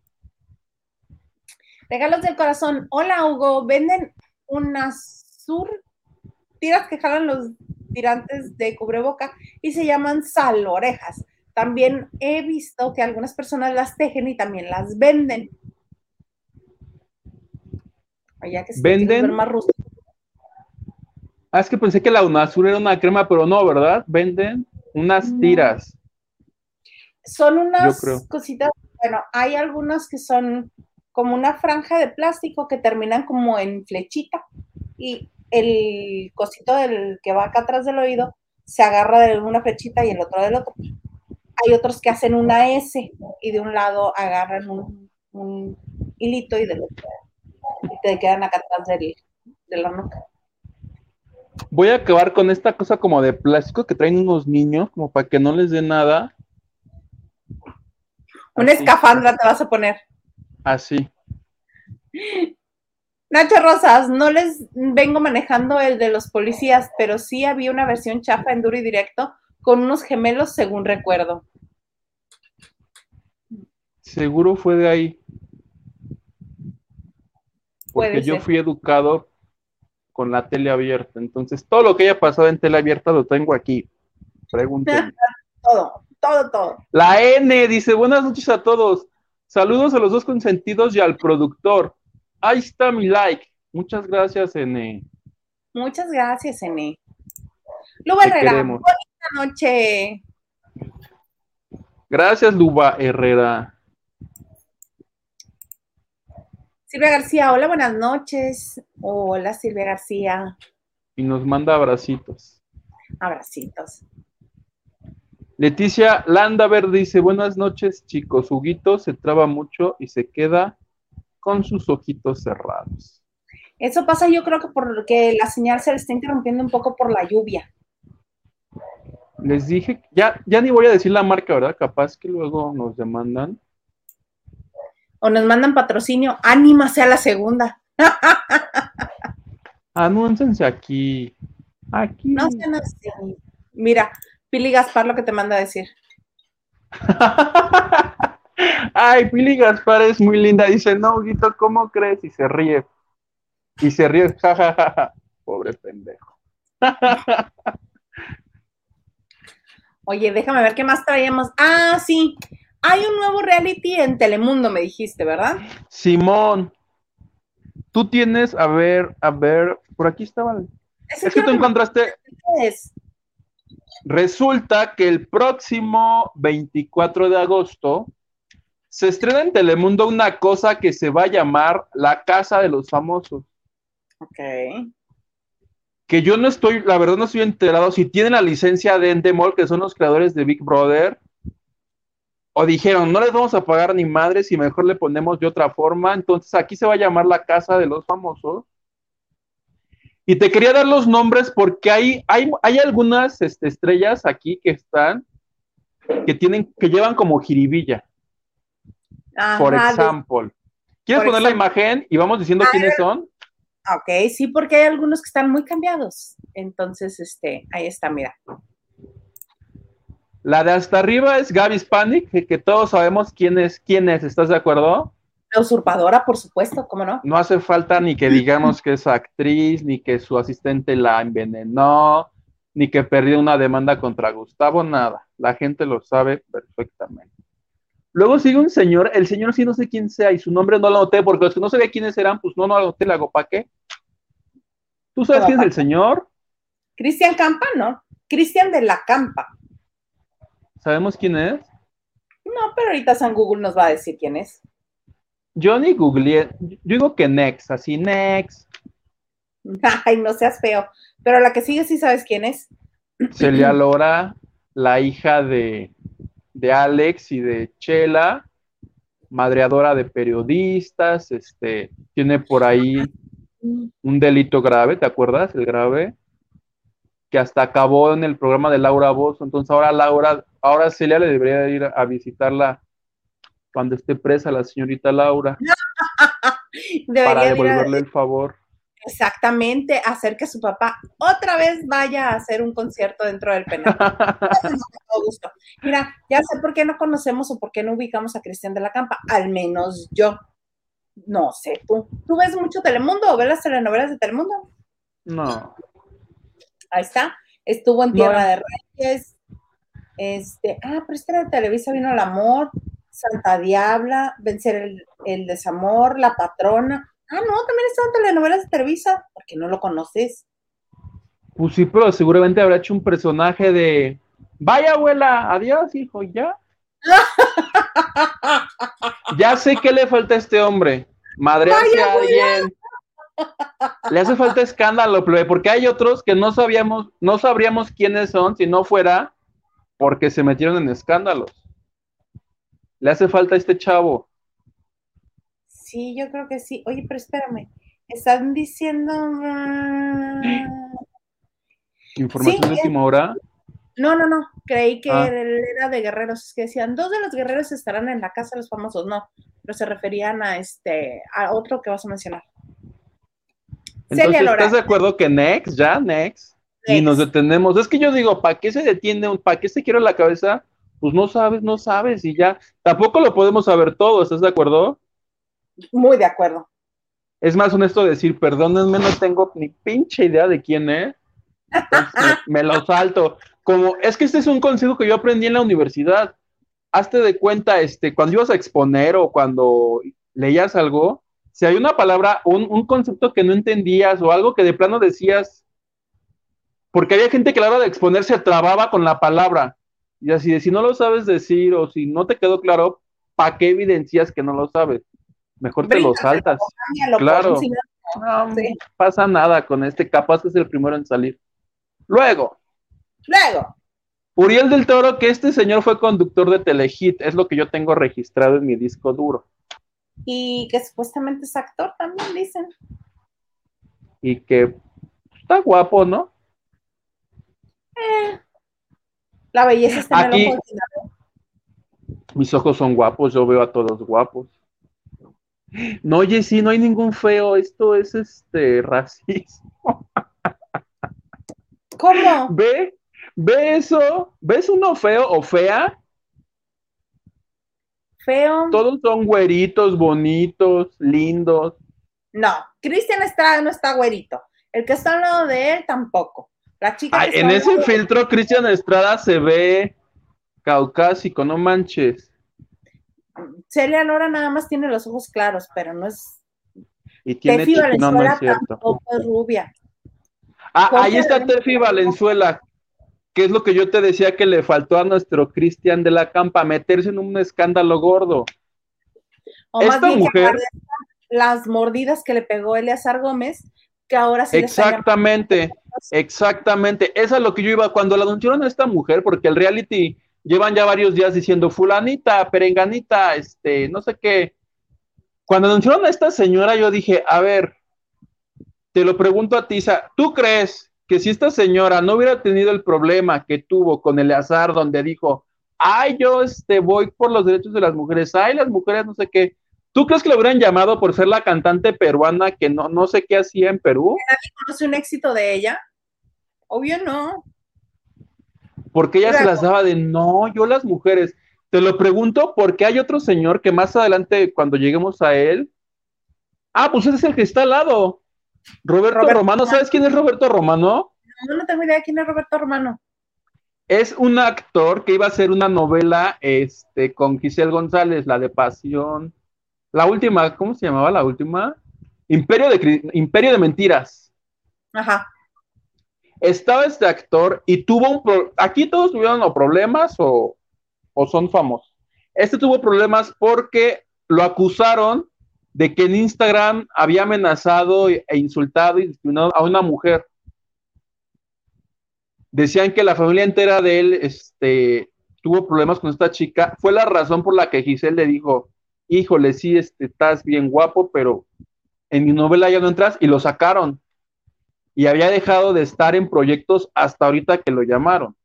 Regalos del corazón. Hola, Hugo. Venden unas sur tiras que jalan los tirantes de cubreboca y se llaman salorejas. También he visto que algunas personas las tejen y también las venden. Allá que ¿Venden? más. Ah, es que pensé que la UNASUR era una crema, pero no, ¿verdad? Venden unas No. tiras. Son unas cositas, bueno, hay algunas que son como una franja de plástico que terminan como en flechita y el cosito del que va acá atrás del oído se agarra de una flechita y el otro del otro. Hay otros que hacen una S y de un lado agarran un, un hilito y del otro y te quedan acá atrás del, de la nuca. Voy a acabar con esta cosa como de plástico que traen unos niños, como para que no les dé nada. Una Así. escafandra te vas a poner. Así. Nacho Rosas, no les vengo manejando el de los policías, pero sí había una versión chafa en duro y directo con unos gemelos, según recuerdo. Seguro fue de ahí. Porque yo fui educado con la tele abierta. Entonces, todo lo que haya pasado en tele abierta lo tengo aquí. Pregúntenme. Todo, todo, todo. La N dice, buenas noches a todos. Saludos a los dos consentidos y al productor. Ahí está mi like. Muchas gracias, N. Muchas gracias, Ene. Luba Herrera, queremos. Buena noche. Gracias, Luba Herrera. Silvia García, hola, buenas noches. Hola, Silvia García. Y nos manda abracitos. Abracitos. Leticia Landaver dice, buenas noches, chicos. Huguito se traba mucho y se queda con sus ojitos cerrados. Eso pasa yo creo que porque la señal se le está interrumpiendo un poco por la lluvia. Les dije, ya, ya ni voy a decir la marca, ¿verdad? Capaz que luego nos demandan. O nos mandan patrocinio, ánima sea la segunda. Anúncense aquí. Aquí. No sean así. Mira, Pili Gaspar lo que te manda a decir. Ay, Pili Gaspar es muy linda. Dice, no, Huguito, ¿cómo crees? Y se ríe. Y se ríe. Pobre pendejo. Oye, déjame ver qué más traíamos. Ah, sí. Hay un nuevo reality en Telemundo, me dijiste, ¿verdad? Simón, tú tienes, a ver, a ver, por aquí estaba. Ese Es que tú encontraste, es. resulta que el próximo 24 de agosto se estrena en Telemundo una cosa que se va a llamar La Casa de los Famosos. Ok. Que yo no estoy, la verdad no estoy enterado si tienen la licencia de Endemol, que son los creadores de Big Brother, o dijeron, no les vamos a pagar ni madres y mejor le ponemos de otra forma, entonces aquí se va a llamar la Casa de los Famosos. Y te quería dar los nombres porque hay, hay, hay algunas este, estrellas aquí que están, que tienen, que llevan como jiribilla, Ajá, por ejemplo. ¿Quieres poner la imagen y vamos diciendo A quiénes son? Ok, sí, porque hay algunos que están muy cambiados. Entonces, este, ahí está, mira. La de hasta arriba es Gaby Spanik, que, que todos sabemos quién es, quién es, ¿estás de acuerdo? La usurpadora, por supuesto, ¿cómo no? No hace falta ni que digamos que es actriz, ni que su asistente la envenenó, ni que perdió una demanda contra Gustavo, nada. La gente lo sabe perfectamente. Luego sigue un señor, el señor sí no sé quién sea y su nombre no lo anoté porque los que no sabía quiénes eran, pues no, no lo anoté, le hago pa' qué. ¿Tú sabes quién es el señor? Cristian Campa, ¿no? Cristian de la Campa. ¿Sabemos quién es? No, pero ahorita San Google nos va a decir quién es. Yo ni googleé, yo digo que Next, así Next. Ay, no seas feo. Pero la que sigue sí sabes quién es. Celia Lora, la hija de, de Alex y de Chela, madreadora de periodistas, este, tiene por ahí un delito grave, ¿te acuerdas? El grave, que hasta acabó en el programa de Laura Bozo. Entonces ahora Laura, ahora Celia le debería ir a visitarla cuando esté presa la señorita Laura Debería para devolverle el favor. Exactamente hacer que su papá otra vez vaya a hacer un concierto dentro del penal. Mira, ya sé por qué no conocemos o por qué no ubicamos a Cristian de la Campa, al menos yo. No sé, tú. ¿Tú ves mucho Telemundo o ves las telenovelas de Telemundo? No, Ahí está. Estuvo en Tierra de Reyes. Este, ah, pero era de Televisa, vino el amor, Santa Diabla, Vencer el, el desamor, La Patrona. Ah, no, también están telenovelas de Televisa, porque no lo conoces. pues sí, pero seguramente habrá hecho un personaje de, vaya abuela, adiós hijo, ya. Ya sé qué le falta a este hombre. Madrearse Vaya, a alguien. Le hace falta escándalo, plebe, porque hay otros que no sabíamos, no sabríamos quiénes son si no fuera porque se metieron en escándalos. Le hace falta a este chavo. Sí, yo creo que sí. Oye, pero espérame. Están diciendo. mm, Información Sí, de última hora. No, no, no. Creí que Ah. era de guerreros. Es que decían, dos de los guerreros estarán en la casa de los famosos. No, pero se referían a este, a otro que vas a mencionar. Celia Entonces, Lora. ¿estás de acuerdo que next, ya, next? Y nos detenemos. Es que yo digo, ¿para qué se detiene? ¿Para qué se quiere la cabeza? Pues no sabes, no sabes y ya. Tampoco lo podemos saber todo, ¿estás de acuerdo? Muy de acuerdo. es más honesto decir, perdónenme, no tengo ni pinche idea de quién es. me, lo salto. Como, es que este es un consejo que yo aprendí en la universidad. Hazte de cuenta, este, cuando ibas a exponer o cuando leías algo, si hay una palabra, un, un concepto que no entendías o algo que de plano decías, porque había gente que a la hora de exponer se trababa con la palabra. Y así de si no lo sabes decir o si no te quedó claro, ¿para qué evidencias que no lo sabes? Mejor te lo saltas. claro. No pasa nada con este, capaz que es el primero en salir. Luego. Luego. Uriel del Toro, que este señor fue conductor de Telehit, es lo que yo tengo registrado en mi disco duro. Y que supuestamente es actor también, dicen. Y que está guapo, ¿no? Eh, la belleza está en el ojo Mis ojos son guapos, yo veo a todos guapos. No, oye, sí, no hay ningún feo, esto es este racismo. ¿Cómo? Ve, ve eso, ¿ves uno feo o fea? Feo. Todos son güeritos, bonitos, lindos. No, Cristian Estrada no está güerito. El que está al lado de él tampoco. La chica en ese filtro, Cristian Estrada se ve caucásico, no manches. Celia Lora nada más tiene los ojos claros, pero no es. Y tiene Tefi Valenzuela tampoco es rubia. Ah, ahí está Tefi Valenzuela, que es lo que yo te decía que le faltó a nuestro Cristian de la Campa, meterse en un escándalo gordo. O Esta más bien mujer. las mordidas que le pegó Eleazar Gómez, que ahora sí Exactamente, exactamente. Esa es lo que yo iba cuando la anunciaron a esta mujer, porque el reality llevan ya varios días diciendo fulanita, perenganita, este, no sé qué. Cuando anunciaron a esta señora, yo dije, a ver, te lo pregunto a Tisa, ¿tú crees que si esta señora no hubiera tenido el problema que tuvo con el azar donde dijo, ay, yo este, voy por los derechos de las mujeres, ay, las mujeres no sé qué, ¿tú crees que le hubieran llamado por ser la cantante peruana que no, no sé qué hacía en Perú? ¿Nadie conoce un éxito de ella? Obvio no porque ella se las daba de no, yo las mujeres. Te lo pregunto porque hay otro señor que más adelante, cuando lleguemos a él, ah, pues ese es el que está al lado. Roberto, Romano, ¿sabes quién es Roberto Romano? No, no tengo idea quién es Roberto Romano. Es un actor que iba a hacer una novela este, con Giselle González, la de Pasión. La última, ¿cómo se llamaba la última? Imperio de, Imperio de Mentiras. Ajá estaba este actor y tuvo un pro aquí todos tuvieron problemas o, son famosos. Este tuvo problemas porque lo acusaron de que en Instagram había amenazado e insultado y discriminado a una mujer. Decían que la familia entera de él este, tuvo problemas con esta chica. Fue la razón por la que Giselle le dijo, híjole, sí, este, estás bien guapo, pero en mi novela ya no entras y lo sacaron y había dejado de estar en proyectos hasta ahorita que lo llamaron.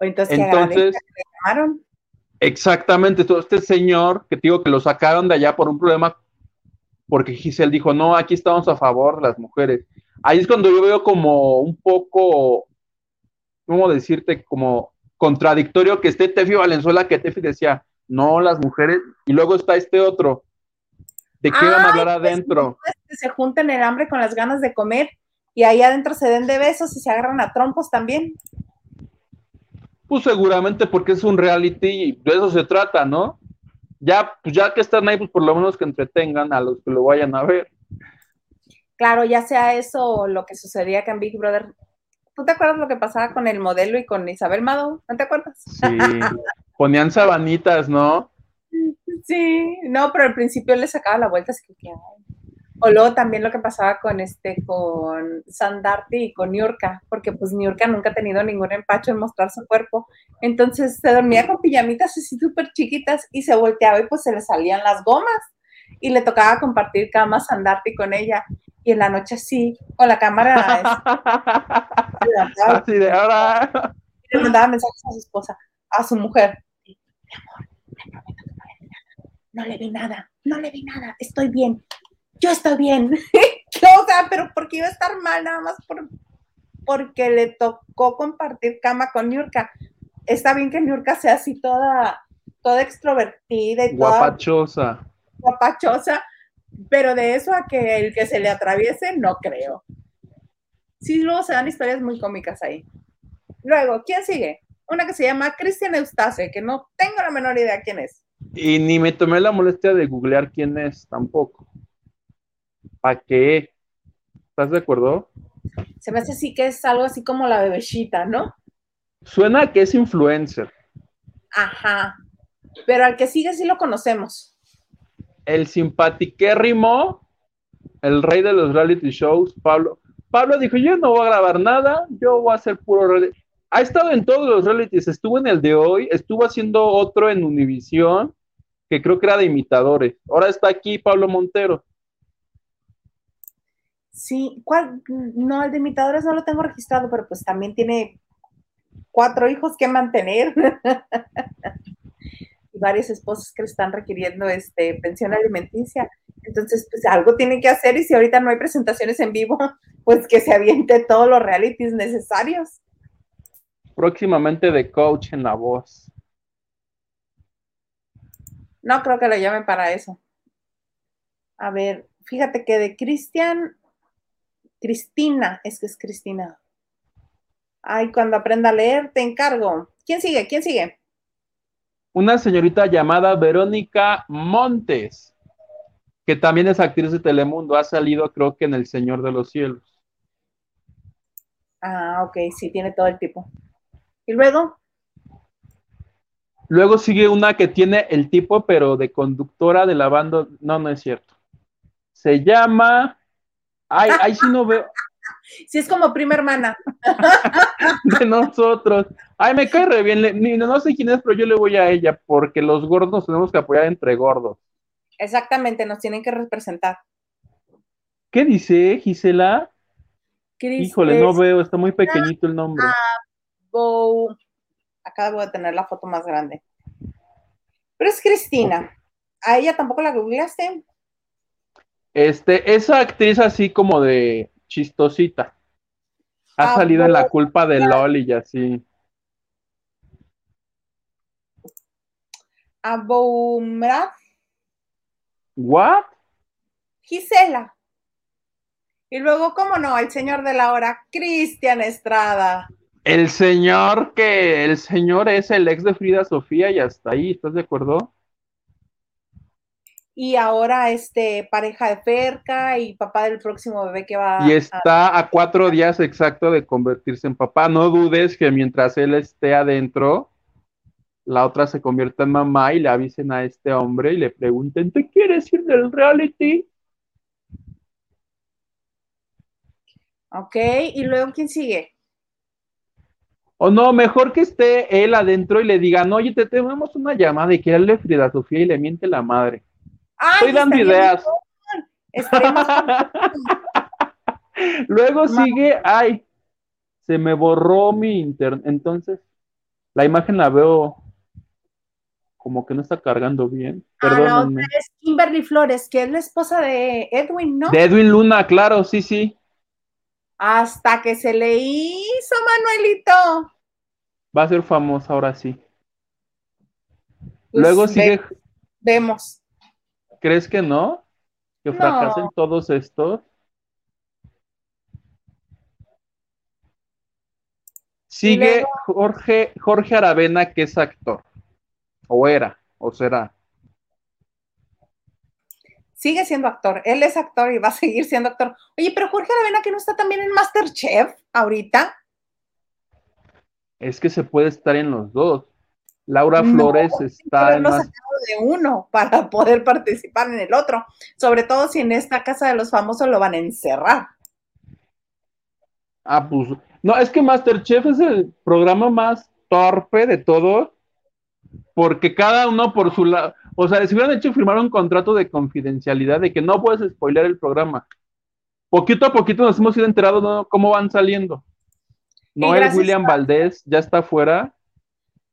Entonces, Entonces llamaron? Exactamente, todo este señor que digo que lo sacaron de allá por un problema, porque Giselle dijo, no, aquí estamos a favor de las mujeres. Ahí es cuando yo veo como un poco, ¿cómo decirte? Como contradictorio que esté Tefi Valenzuela, que Tefi decía, no, las mujeres, y luego está este otro, ¿De qué van a hablar pues, adentro? se junten el hambre con las ganas de comer y ahí adentro se den de besos y se agarran a trompos también. Pues seguramente porque es un reality y de eso se trata, ¿no? Ya, pues ya que están ahí, pues por lo menos que entretengan a los que lo vayan a ver. Claro, ya sea eso o lo que sucedía con Big Brother. ¿Tú te acuerdas lo que pasaba con el modelo y con Isabel Mado? ¿No te acuerdas? Sí, ponían sabanitas, ¿no? Sí, no, pero al principio le sacaba la vuelta, así que, o luego también lo que pasaba con este, con Sandarte y con Niurka, porque pues Niurka nunca ha tenido ningún empacho en mostrar su cuerpo. Entonces se dormía con pijamitas así súper chiquitas y se volteaba y pues se le salían las gomas. Y le tocaba compartir cama Sandarte con ella. Y en la noche sí, con la cámara. así de ahora. Y le mandaba mensajes a su esposa, a su mujer. Mi amor, no le vi nada, no le vi nada, estoy bien, yo estoy bien. o sea, pero porque iba a estar mal nada más por, porque le tocó compartir cama con Niurka. Está bien que Niurka sea así toda, toda extrovertida y guapachosa. guapachosa, Pero de eso a que el que se le atraviese, no creo. Sí, luego se dan historias muy cómicas ahí. Luego, ¿quién sigue? Una que se llama Cristian Eustace, que no tengo la menor idea quién es. Y ni me tomé la molestia de googlear quién es tampoco. ¿Para qué? ¿Estás de acuerdo? Se me hace así que es algo así como la bebecita, ¿no? Suena que es influencer. Ajá. Pero al que sigue sí lo conocemos. El simpatiquérrimo, el rey de los reality shows, Pablo. Pablo dijo, yo no voy a grabar nada, yo voy a hacer puro reality. Ha estado en todos los realities, estuvo en el de hoy, estuvo haciendo otro en Univisión, que creo que era de imitadores. Ahora está aquí Pablo Montero. Sí, ¿cuál? No, el de imitadores no lo tengo registrado, pero pues también tiene cuatro hijos que mantener. y varias esposas que le están requiriendo este, pensión alimenticia. Entonces, pues algo tiene que hacer y si ahorita no hay presentaciones en vivo, pues que se aviente todos los realities necesarios. Próximamente de coach en la voz. No creo que lo llamen para eso. A ver, fíjate que de Cristian, Cristina, es que es Cristina. Ay, cuando aprenda a leer, te encargo. ¿Quién sigue? ¿Quién sigue? Una señorita llamada Verónica Montes, que también es actriz de Telemundo, ha salido creo que en El Señor de los Cielos. Ah, ok, sí, tiene todo el tipo. ¿Y luego? Luego sigue una que tiene el tipo, pero de conductora de la banda. No, no es cierto. Se llama. Ay, ahí sí no veo. Sí, es como prima hermana. de nosotros. Ay, me cae re bien. No sé quién es, pero yo le voy a ella, porque los gordos nos tenemos que apoyar entre gordos. Exactamente, nos tienen que representar. ¿Qué dice Gisela? Híjole, no veo, está muy pequeñito el nombre. Acá voy a tener la foto más grande. Pero es Cristina. ¿A ella tampoco la googleaste? Este, esa actriz así como de chistosita. Ha ah, salido en la culpa de Loli y así. Aboumrad. ¿What? Gisela. Y luego, ¿cómo no? El señor de la hora, Cristian Estrada. El señor que, el señor es el ex de Frida Sofía y hasta ahí, ¿estás de acuerdo? Y ahora este pareja de perca y papá del próximo bebé que va Y está a, cuatro días exacto de convertirse en papá. No dudes que mientras él esté adentro, la otra se convierta en mamá y le avisen a este hombre y le pregunten, ¿te quieres ir del reality? Ok, y luego ¿quién sigue? O no, mejor que esté él adentro y le digan, oye, te tenemos una llamada y que él le Frida Sofía y le miente la madre. Estoy dando ideas. Luego sigue, ay, se me borró mi internet. Entonces, la imagen la veo como que no está cargando bien. Ah, es Kimberly Flores, que es la esposa de Edwin, ¿no? De Edwin Luna, claro, sí, sí. Hasta que se le hizo, Manuelito. Va a ser famosa ahora sí. Pues Luego sigue. vemos. ¿Crees que no? ¿Que fracasen todos estos? Sigue Jorge, Jorge Aravena, que es actor. O era, o será sigue siendo actor, él es actor y va a seguir siendo actor. Oye, pero Jorge Aravena que no está también en Masterchef ahorita. Es que se puede estar en los dos. Laura Flores está en los de uno para poder participar en el otro, sobre todo si en esta casa de los famosos lo van a encerrar. Ah, pues no, es que Masterchef es el programa más torpe de todos, porque cada uno por su lado, o sea, si hubieran hecho firmar un contrato de confidencialidad de que no puedes spoiler el programa. Poquito a poquito nos hemos ido enterado de cómo van saliendo. Noel William Valdés ya está fuera.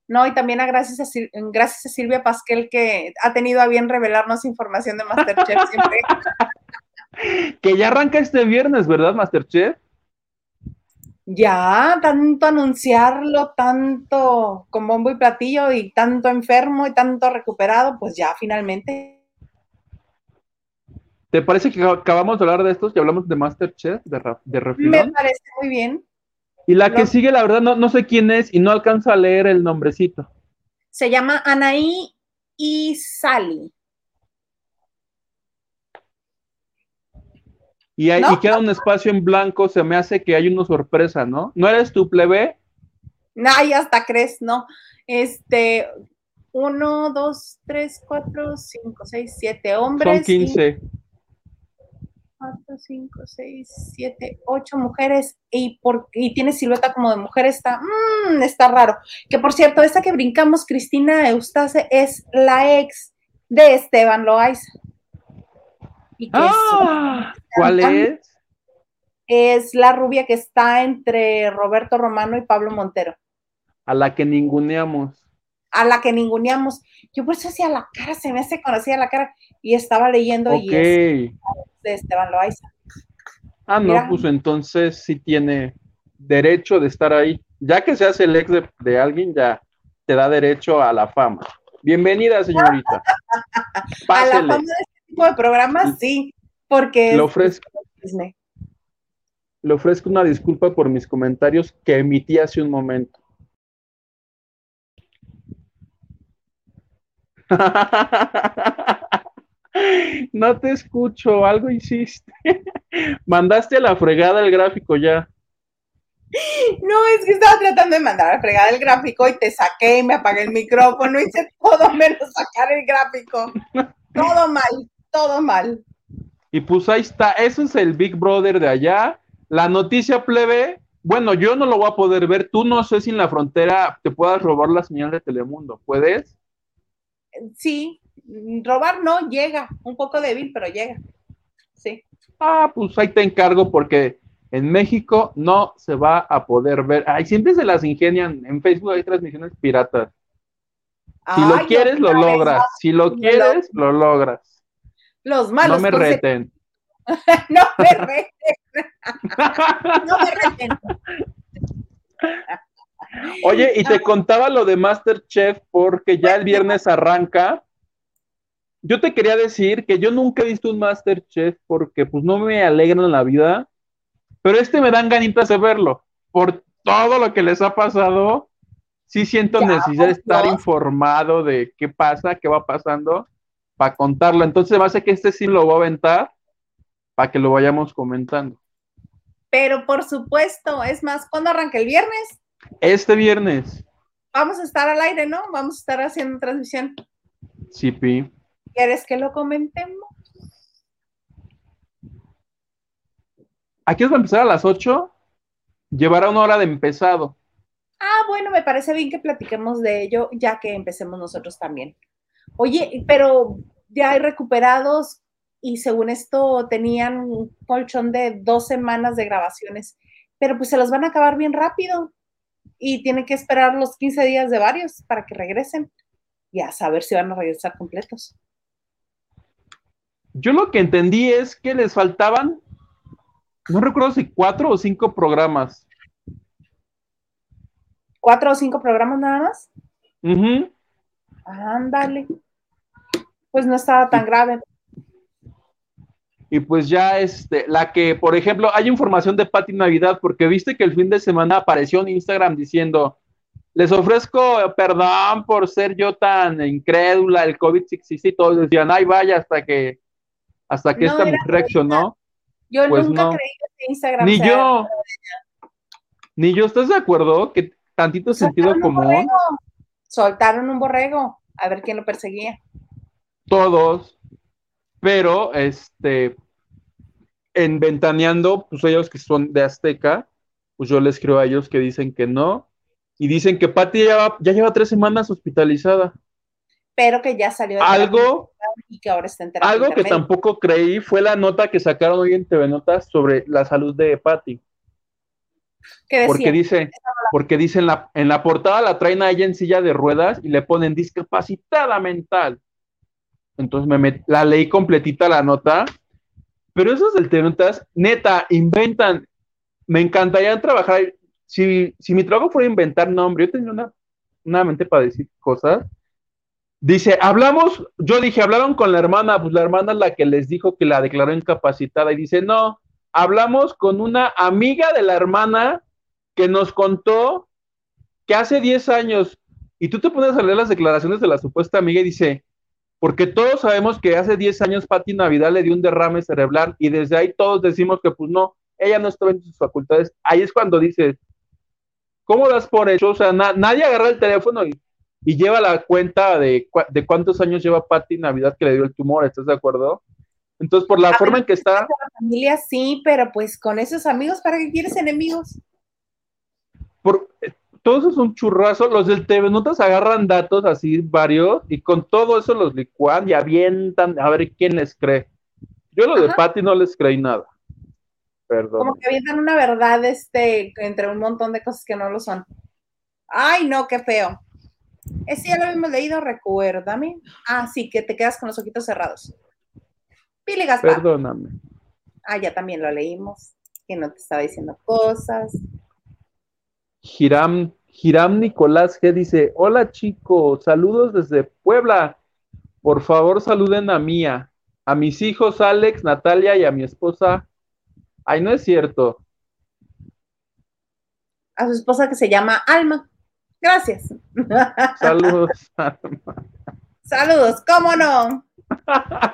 No, y también a gracias, a gracias a Silvia Pasquel que ha tenido a bien revelarnos información de Masterchef siempre. que ya arranca este viernes, ¿verdad, Masterchef? Ya tanto anunciarlo, tanto con bombo y platillo y tanto enfermo y tanto recuperado, pues ya finalmente. ¿Te parece que acabamos de hablar de estos y hablamos de Masterchef, de, de Me refilón? Me parece muy bien. Y la que sigue, la verdad, no, no sé quién es y no alcanzo a leer el nombrecito. Se llama Anaí y Sally. Y, hay, ¿No? y queda un espacio en blanco, se me hace que hay una sorpresa, ¿no? ¿No eres tu plebe? Ay, hasta crees, no. Este, uno, dos, tres, cuatro, cinco, seis, siete hombres. Son 15. y cuatro, cinco, seis, siete, ocho mujeres. Y, por, y tiene silueta como de mujer, está, mm, está raro. Que por cierto, esta que brincamos, Cristina Eustace, es la ex de Esteban Loaiza. Y que es- ¡Ah! ¿Cuál es? es la rubia que está entre Roberto Romano y Pablo Montero. A la que ninguneamos. a la que ninguneamos. Yo por eso hacía la cara, se me hace conocida la cara, y estaba leyendo y es de Esteban Loaiza. Ah, no, Mira. pues entonces sí tiene derecho de estar ahí. Ya que seas el ex de, de alguien, ya te da derecho a la fama. Bienvenida, señorita. A la Pásele. fama de tipo de programas, sí, porque Le es ofrezco, Disney. le ofrezco una disculpa por mis comentarios que emití hace un momento. No te escucho, algo hiciste. Mandaste a la fregada el gráfico ya. No, es que estaba tratando de mandar a fregar el gráfico y te saqué y me apagué el micrófono, hice todo menos sacar el gráfico. Todo mal, todo mal. Y pues ahí está, eso es el Big Brother de allá. La noticia plebe, bueno, yo no lo voy a poder ver. Tú no sé si en la frontera te puedas robar la señal de Telemundo. ¿Puedes? Sí, robar no llega, un poco débil, pero llega. Sí. Ah, pues ahí te encargo porque en México no se va a poder ver. Ay, siempre se las ingenian. En Facebook hay transmisiones piratas. Si lo quieres, lo logras. Si lo quieres, lo logras. Los malos No me reten. No me reten, no me reten. Oye, y te contaba lo de Masterchef porque ya el viernes arranca. Yo te quería decir que yo nunca he visto un Masterchef porque pues no me alegran la vida, pero este me dan ganitas de verlo. Por todo lo que les ha pasado, sí siento Ya, necesidad de estar ¿no? informado de qué pasa, qué va pasando, para contarlo. Entonces me hace que este sí lo voy a aventar para que lo vayamos comentando. Pero por supuesto, es más, ¿cuándo arranca el viernes? Este viernes, Vamos a estar al aire, ¿no? Vamos a estar haciendo transmisión. sí, Pi. ¿Quieres que lo comentemos? Aquí va a empezar a las 8. Llevará una hora de empezado. Ah, bueno, me parece bien que platiquemos de ello, ya que empecemos nosotros también. Oye, pero ya hay recuperados y según esto tenían un colchón de dos semanas de grabaciones, pero pues se los van a acabar bien rápido y tienen que esperar los 15 días de varios para que regresen y a saber si van a regresar completos. Yo lo que entendí es que les faltaban, no recuerdo si cuatro o cinco programas. ¿Cuatro o cinco programas nada más? Ándale. Pues no estaba tan grave. Y pues ya este, la que, por ejemplo, hay información de Pati Navidad, porque viste que el fin de semana apareció en Instagram diciendo, les ofrezco perdón por ser yo tan incrédula, el COVID sí existe y todos decían, ay vaya, hasta que, hasta que No, esta mujer reaccionó. Yo Pues nunca no. creí que Instagram Ni yo, ni yo, ¿estás de acuerdo? Que tantito sentido Soltaron común, borrego. Soltaron un borrego. A ver quién lo perseguía. Todos, pero este, en Ventaneando, pues ellos que son de Azteca, pues yo les creo a ellos que dicen que no, y dicen que Pati ya, va- ya lleva tres semanas hospitalizada. Pero que ya salió de Algo, y que ahora está en terapia algo que tampoco creí fue la nota que sacaron hoy en TV Notas sobre la salud de Pati. ¿Qué decía? Porque dice, porque dice en la, en la portada la traen a ella en silla de ruedas y le ponen discapacitada mental. Entonces me la leí completita la nota. Pero esos del Notas, neta, inventan. Me encantaría trabajar. Si, si mi trabajo fuera inventar nombre, yo tenía una, una mente para decir cosas. Dice, hablamos, yo dije, hablaron con la hermana, pues la hermana es la que les dijo que la declaró incapacitada y dice, no, hablamos con una amiga de la hermana que nos contó que hace 10 años, y tú te pones a leer las declaraciones de la supuesta amiga y dice, porque todos sabemos que hace 10 años Pati Navidad le dio un derrame cerebral y desde ahí todos decimos que pues no, ella no estaba en sus facultades. Ahí es cuando dice, ¿cómo das por hecho? O sea, nadie agarra el teléfono y y lleva la cuenta de, de cuántos años lleva Patti Navidad que le dio el tumor, ¿estás de acuerdo? Entonces, por la forma en que está... La familia sí, pero pues con esos amigos, ¿para qué quieres enemigos? Por, todo eso es un churrazo. Los del TV Notas agarran datos así varios y con todo eso los licuan y avientan a ver quién les cree. Yo lo de Patti no les creí nada. Perdón. Como que avientan una verdad este, entre un montón de cosas que no lo son. Ay, no, qué feo. Ese ya lo habíamos leído, recuérdame. Ah, sí, que te quedas con los ojitos cerrados. Pili Gaspar. Perdóname. Ah, ya también lo leímos, que no te estaba diciendo cosas. Giram, Giram Nicolás G dice, hola chicos, saludos desde Puebla. Por favor saluden a Mía, a mis hijos Alex, Natalia y a mi esposa. Ay, no es cierto. A su esposa que se llama Alma. Gracias. Saludos. Saludos, ¿cómo no?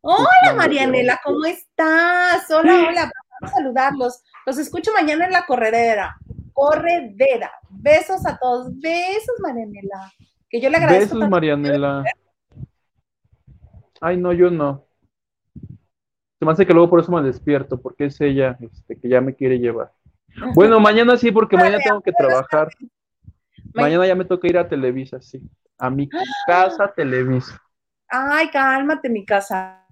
Hola Marianela, ¿cómo estás? Hola, hola, vamos a saludarlos. Los escucho mañana en la corredera. Corredera. Besos a todos. Besos, Marianela. Que yo le agradezco. Besos, Marianela. Ay, no, yo no. Se me hace que luego por eso me despierto, porque es ella este, que ya me quiere llevar. Bueno, mañana sí, porque mañana tengo que trabajar. Mañana ya me toca ir a Televisa, sí. A mi casa Televisa. Ay, cálmate, mi casa.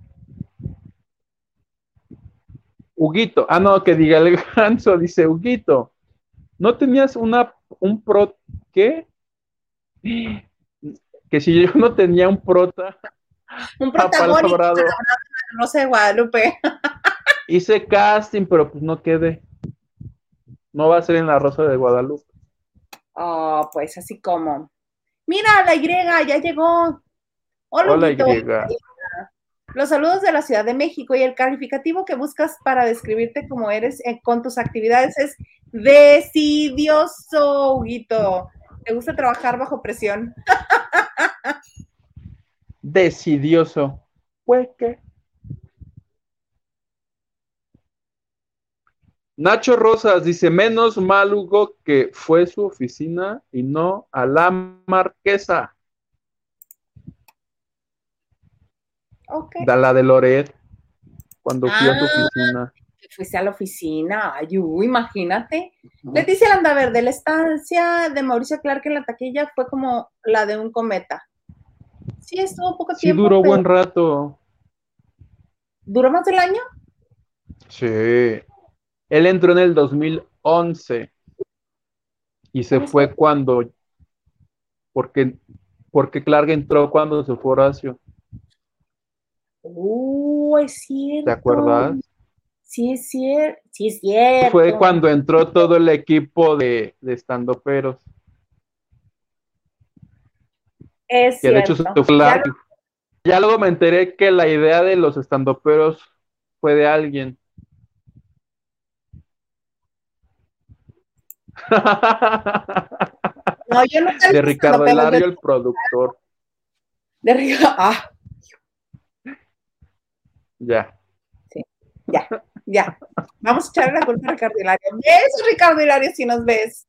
Huguito, ah, no, que diga el ganso, dice Huguito, ¿no tenías una, un pro, qué? Que si yo no tenía un prota. Un protagonista, no sé, Guadalupe. Hice casting, pero pues no quedé. No va a ser en la Rosa de Guadalupe. Oh, pues así como. Mira, la Y ya llegó. Hola, Y. Los saludos de la Ciudad de México y el calificativo que buscas para describirte como eres eh, con tus actividades es decidioso, Huguito. ¿Te gusta trabajar bajo presión? decidioso. Pues que Nacho Rosas dice, menos mal Hugo que fue su oficina y no a la marquesa. Okay. Da la de Loret, cuando fui a su ah, oficina. Fuiste a la oficina, ay, imagínate. Leticia Landaverde, la estancia de Mauricio Clark en la taquilla fue como la de un cometa. Sí, estuvo poco tiempo. Sí, duró buen rato. ¿Duró más del año? Sí. Él entró en el 2011 y se fue cuando, porque, porque Clark entró cuando se fue Horacio. Uh, es cierto. ¿Te acuerdas? Sí, es cierto. Sí, es cierto. Fue cuando entró todo el equipo de, de estandoperos. Es que de hecho se fue ya, ya luego me enteré que la idea de los estandoperos fue de alguien. No, yo no De Ricardo Hilario, el productor. De Ricardo. Ah. Ya. Sí, ya, ya. Vamos a echarle la culpa a Ricardo Hilario. Besos, Ricardo Hilario, si nos ves.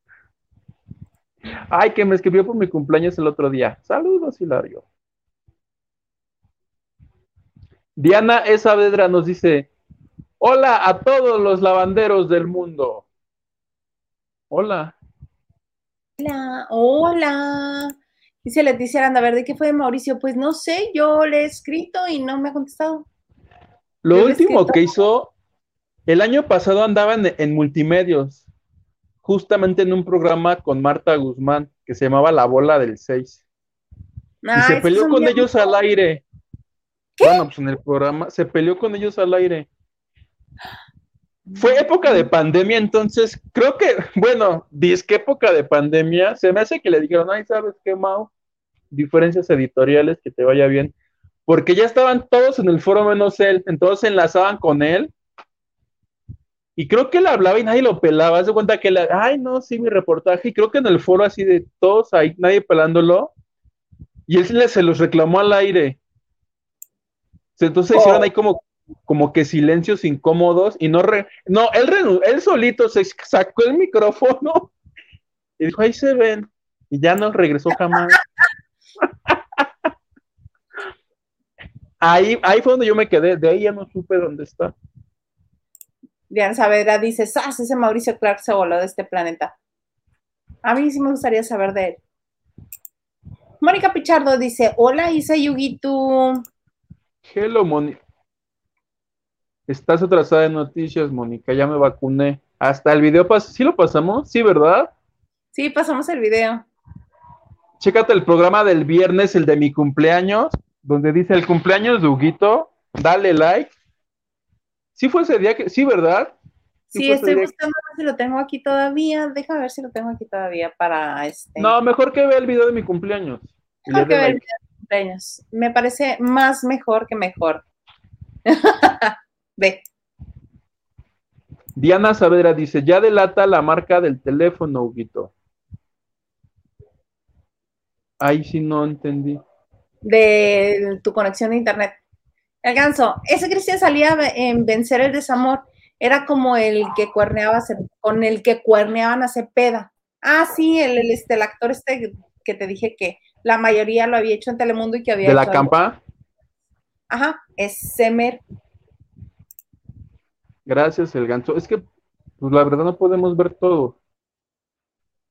Ay, que me escribió por mi cumpleaños el otro día. Saludos, Hilario. Diana Esavedra nos dice: Hola a todos los lavanderos del mundo. Hola. Hola, hola. Dice Leticia Aranda Verde, ¿qué fue de Mauricio? Pues no sé, yo le he escrito y no me ha contestado. Lo último que hizo, el año pasado andaba en, multimedios, justamente en un programa con Marta Guzmán, que se llamaba La Bola del 6. y se peleó con ellos al aire. Bueno, pues en el programa se peleó con ellos al aire. Fue época de pandemia, entonces creo que, bueno, dice que época de pandemia, se me hace que le dijeron, ay, ¿sabes qué, Mau? diferencias editoriales, que te vaya bien. Porque ya estaban todos en el foro menos él, entonces se enlazaban con él. Y creo que él hablaba y nadie lo pelaba. Haz de cuenta que él, ay, no, sí, mi reportaje. Y creo que en el foro así de todos ahí, nadie pelándolo. Y él se los reclamó al aire. Entonces hicieron ahí como, como que silencios incómodos y no, no, él, él solito se sacó el micrófono y dijo, ahí se ven. Y ya no regresó jamás. ahí, ahí fue donde yo me quedé, de ahí ya no supe dónde está. Diana Saavedra dice, ¡Sas! Ese Mauricio Clark se voló de este planeta. A mí sí me gustaría saber de él. Mónica Pichardo dice, hola Isa Yugitu. Hello, Mónica. Estás atrasada en noticias, Mónica, ya me vacuné. Hasta el video pasó, ¿sí lo pasamos? Sí, ¿verdad? Sí, pasamos el video. Chécate el programa del viernes, el de mi cumpleaños, donde dice el cumpleaños de Huguito, dale like. Sí fue ese día que, sí, ¿verdad? Sí, estoy buscando si lo tengo aquí todavía. Deja ver si lo tengo aquí todavía para este. No, mejor que vea el video de mi cumpleaños. Mejor que vea el video de mi cumpleaños. Me parece más mejor que mejor. Ve. Diana Saavedra dice, ya delata la marca del teléfono, Huguito. Ahí sí no entendí. De tu conexión de internet. El ganso, ese Cristian salía en Vencer el Desamor. Era como el que cuerneaba, con el que cuerneaban a Cepeda. Ah, sí, el, este, el actor este que te dije que la mayoría lo había hecho en Telemundo y que había ¿De la campa? Ajá, es Semer. Gracias, el ganso. Es que, pues la verdad no podemos ver todo.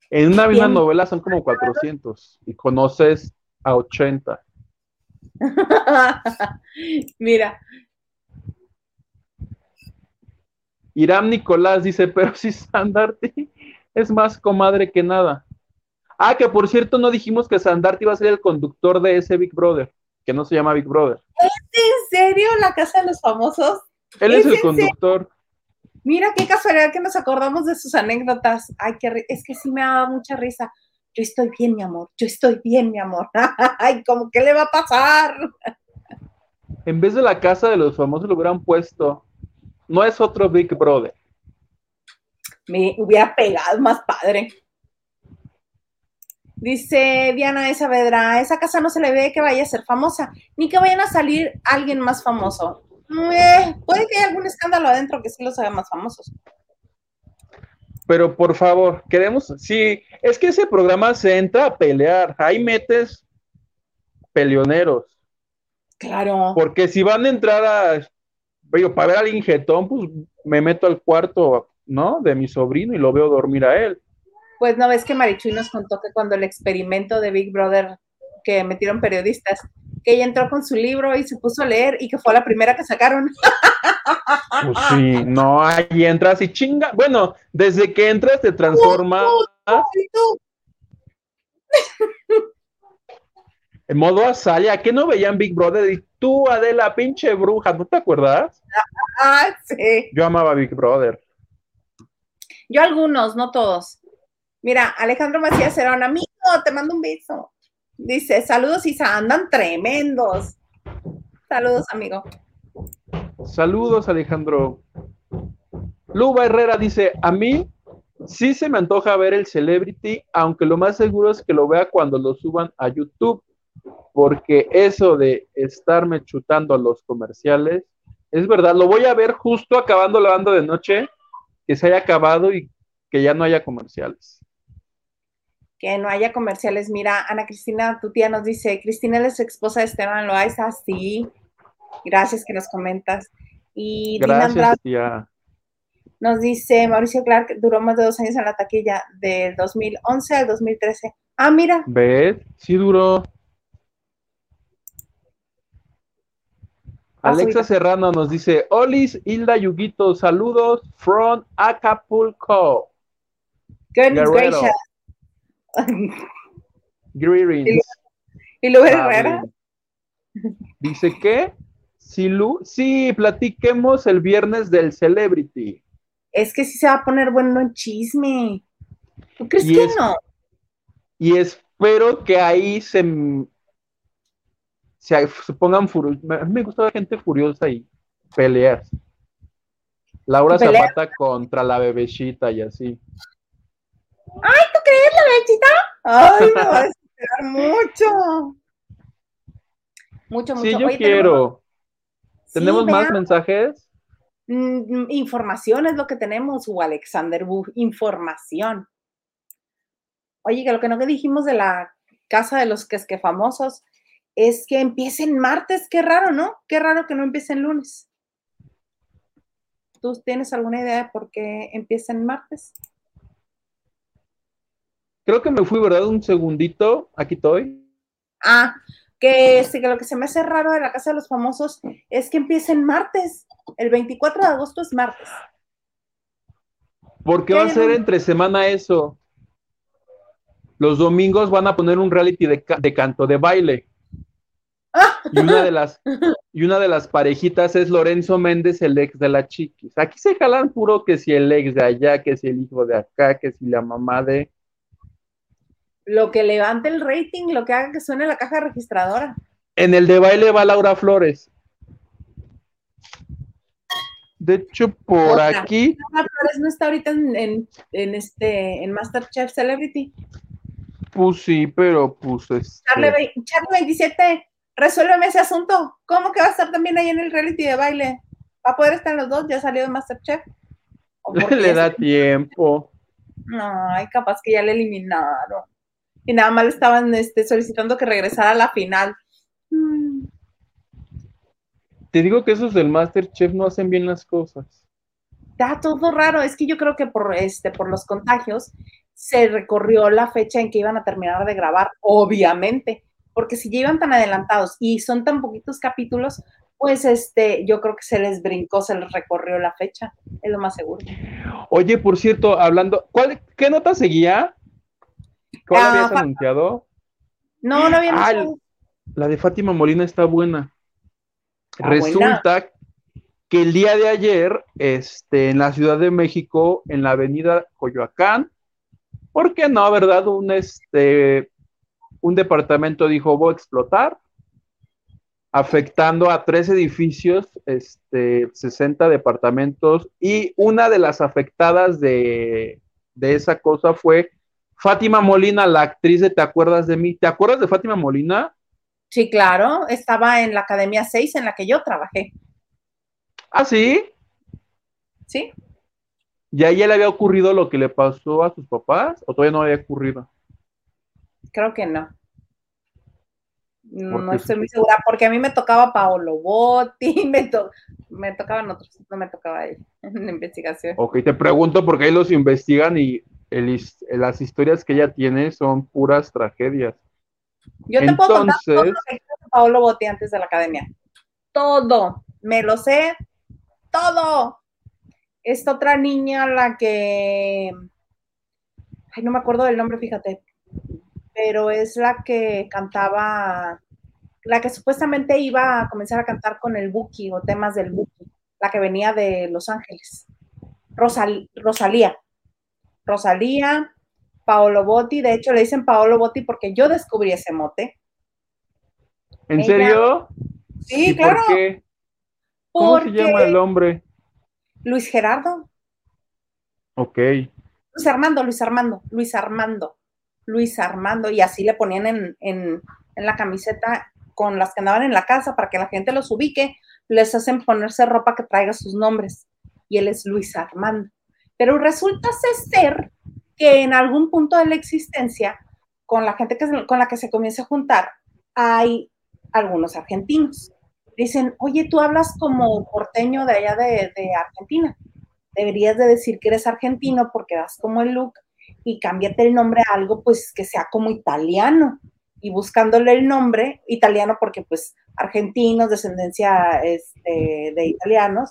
En una misma novela son como 400 y conoces a 80. Mira. Iram Nicolás dice, pero si Sandarti es más comadre que nada. Ah, que por cierto no dijimos que Sandarti iba a ser el conductor de ese Big Brother, que no se llama Big Brother. ¿Es en serio la casa de los famosos? Él es, el conductor. Mira qué casualidad que nos acordamos de sus anécdotas. Ay, que es que sí me daba mucha risa. Yo estoy bien, mi amor. Yo estoy bien, mi amor. Ay, ¿cómo qué le va a pasar? En vez de la casa de los famosos lo hubieran puesto. No es otro Big Brother. Me hubiera pegado más padre. Dice Diana de Saavedra, esa casa no se le ve que vaya a ser famosa, ni que vayan a salir alguien más famoso. Eh, puede que haya algún escándalo adentro que sí los haga más famosos. Pero por favor, queremos, sí, es que ese programa se entra a pelear, ahí metes peleoneros. Claro. Porque si van a entrar a, para ver al injetón, pues me meto al cuarto, ¿no? De mi sobrino y lo veo dormir a él. Pues no ves que Marichuy nos contó que cuando el experimento de Big Brother que metieron periodistas, que ella entró con su libro y se puso a leer y que fue la primera que sacaron. Pues sí, no, ahí entras y chinga. Bueno, desde que entras te transforma. en modo Azalia, ¿qué no veían Big Brother? Y tú, Adela, pinche bruja, ¿no te acuerdas? Ah, sí. Yo amaba Big Brother. Yo algunos, no todos. Mira, Alejandro Macías era un amigo, te mando un beso. Dice, saludos Isa, andan tremendos. Saludos, amigo. Saludos, Alejandro. Luba Herrera dice, a mí sí se me antoja ver el Celebrity, aunque lo más seguro es que lo vea cuando lo suban a YouTube, porque eso de estarme chutando a los comerciales, es verdad, lo voy a ver justo acabando la banda de noche, que se haya acabado y que ya no haya comerciales que no haya comerciales. Mira, Ana Cristina, tu tía nos dice, Cristina es esposa de Esteban Loaiza, sí. Gracias que nos comentas. Y Gracias, tía. nos dice, Mauricio Clark duró más de dos años en la taquilla, del 2011 al 2013. Ah, mira. ¿Ves? Sí duró. Alexa Serrano nos dice, Olis, Hilda Yuguito, saludos from Acapulco. Goodness gracious. Greetings. ¿Y Lu Herrera? Dice que, si Lu, sí, platiquemos el viernes del Celebrity. Es que sí se va a poner bueno en chisme. ¿Tú crees que no? Y es pero que ahí se, se, pongan furiosos. A mí me gusta la gente furiosa y peleas. Laura Zapata contra la bebecita y así. ¡Ay, tú crees la bebecita! ¡Ay, me va a esperar mucho! Mucho, mucho. Sí, yo quiero. ¿Tenemos, más mensajes? Mm, información es lo que tenemos, o Alexander información. Oye, que lo que no que dijimos de la casa de los que es que famosos es que empiecen martes, qué raro, ¿no? Qué raro que no empiecen lunes. ¿Tú tienes alguna idea de por qué empiecen martes? Creo que me fui, ¿verdad? Un segundito, aquí estoy. Ah, que, sí, que lo que se me hace raro de la Casa de los Famosos es que empiecen martes. El 24 de agosto es martes. ¿Por qué va a ser entre semana eso? Los domingos van a poner un reality de, canto, de baile. Y una de las y una de las parejitas es Lorenzo Méndez, el ex de la chiquis. Aquí se jalan puro que si el ex de allá, que si el hijo de acá, que si la mamá de. Lo que levante el rating, lo que haga que suene la caja registradora. En el de baile va Laura Flores. De hecho, por aquí. Laura Flores no está ahorita en, en, este en Masterchef Celebrity. Pues sí, pero pues este... Charlie, 27, resuélveme ese asunto. ¿Cómo que va a estar también ahí en el reality de baile? ¿Va a poder estar los dos? ¿Ya salió de Masterchef? Le da tiempo. No, ay, capaz que ya le eliminaron. Y nada más le estaban este, solicitando que regresara a la final. Mm. Te digo que esos del Masterchef no hacen bien las cosas. Está todo raro. Es que yo creo que por, este, por los contagios se recorrió la fecha en que iban a terminar de grabar, obviamente, porque si ya iban tan adelantados y son tan poquitos capítulos, pues este, yo creo que se les brincó, se les recorrió la fecha, es lo más seguro. Oye, por cierto, hablando, ¿cuál, ¿qué nota seguía? ¿Cuál ah, habías anunciado? No, no había ah, La de Fátima Molina está buena. Ah, Resulta que el día de ayer, este, en la Ciudad de México, en la avenida Coyoacán, ¿por qué no, verdad? Un, este, un departamento dijo, voy a explotar, afectando a tres edificios, este, 60 departamentos, y una de las afectadas de, de esa cosa fue Fátima Molina, la actriz de Te acuerdas de mí. ¿Te acuerdas de Fátima Molina? Sí, claro, estaba en la Academia 6 en la que yo trabajé. ¿Ah, sí? Sí. ¿Ya ella le había ocurrido lo que le pasó a sus papás o todavía no había ocurrido? Creo que no. No estoy muy segura, porque a mí me tocaba Paolo Botti, me, me tocaban otros, no me tocaba él en la investigación. Ok, te pregunto porque ahí los investigan y las historias que ella tiene son puras tragedias. Yo te puedo contar todo lo que Paolo Botti antes de la academia. Todo, me lo sé, todo. Esta otra niña, la que, ay, no me acuerdo del nombre, fíjate, pero es la que cantaba, la que supuestamente iba a comenzar a cantar con el Buki o temas del Buki, la que venía de Los Ángeles, Rosalía, Rosalía, Paolo Botti, de hecho le dicen Paolo Botti porque yo descubrí ese mote. ¿En serio? Sí, claro. ¿Por qué? ¿Cómo se llama el hombre? Luis Gerardo. Ok. Luis Armando, Luis Armando, Luis Armando, Luis Armando, y así le ponían en, en, la camiseta con las que andaban en la casa para que la gente los ubique, les hacen ponerse ropa que traiga sus nombres. Y él es Luis Armando. Pero resulta ser que en algún punto de la existencia, con la gente que, con la que se comienza a juntar, hay algunos argentinos dicen, oye, tú hablas como porteño de allá de, Argentina. Deberías de decir que eres argentino porque das como el look y cámbiate el nombre a algo pues que sea como italiano. Y buscándole el nombre italiano porque pues argentinos, descendencia este, de italianos.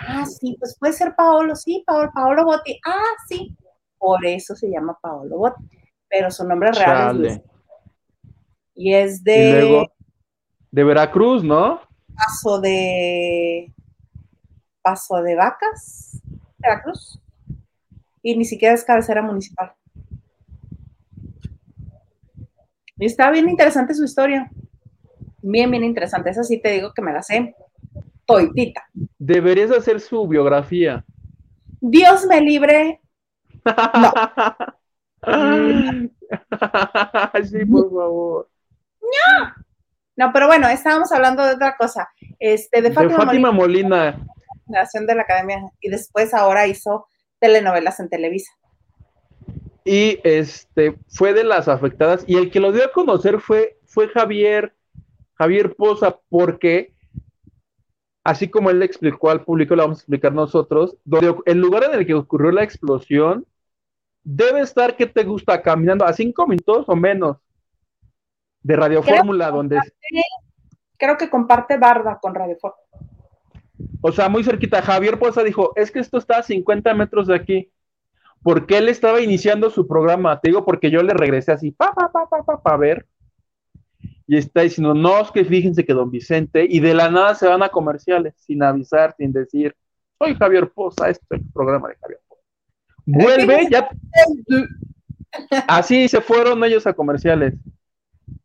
Ah, sí, pues puede ser Paolo, sí, Paolo, Paolo Botti. Ah, sí, por eso se llama Paolo Botti. Pero su nombre real es Luis. Y es de... de Veracruz, ¿no? Paso de Paso de Vacas, Veracruz, y ni siquiera es cabecera municipal. Y está bien interesante su historia. Bien, bien interesante. Esa sí te digo que me la sé. Toitita. Deberías hacer su biografía. Dios me libre. No. sí, por favor. No. No, pero bueno, estábamos hablando de otra cosa. Este, de Fátima, de Fátima Molina. Nación de la Academia. Y después ahora hizo telenovelas en Televisa. Y este fue de las afectadas. Y el que lo dio a conocer fue, fue Javier, Javier Poza, porque así como él le explicó al público, lo vamos a explicar nosotros, donde el lugar en el que ocurrió la explosión debe estar, ¿qué te gusta? Caminando a cinco minutos o menos de Radio Fórmula, donde... Creo que comparte Barda con Radio Fórmula. O sea, muy cerquita. Javier Poza dijo, es que esto está a 50 metros de aquí. Porque él estaba iniciando su programa. Te digo, porque yo le regresé así, pa, pa, pa, pa, pa, pa, ver. Y está diciendo, no, es que fíjense que don Vicente, y de la nada se van a comerciales, sin avisar, sin decir, soy Javier Poza, este es el programa de Javier Poza. Vuelve, ya. Así se fueron ellos a comerciales.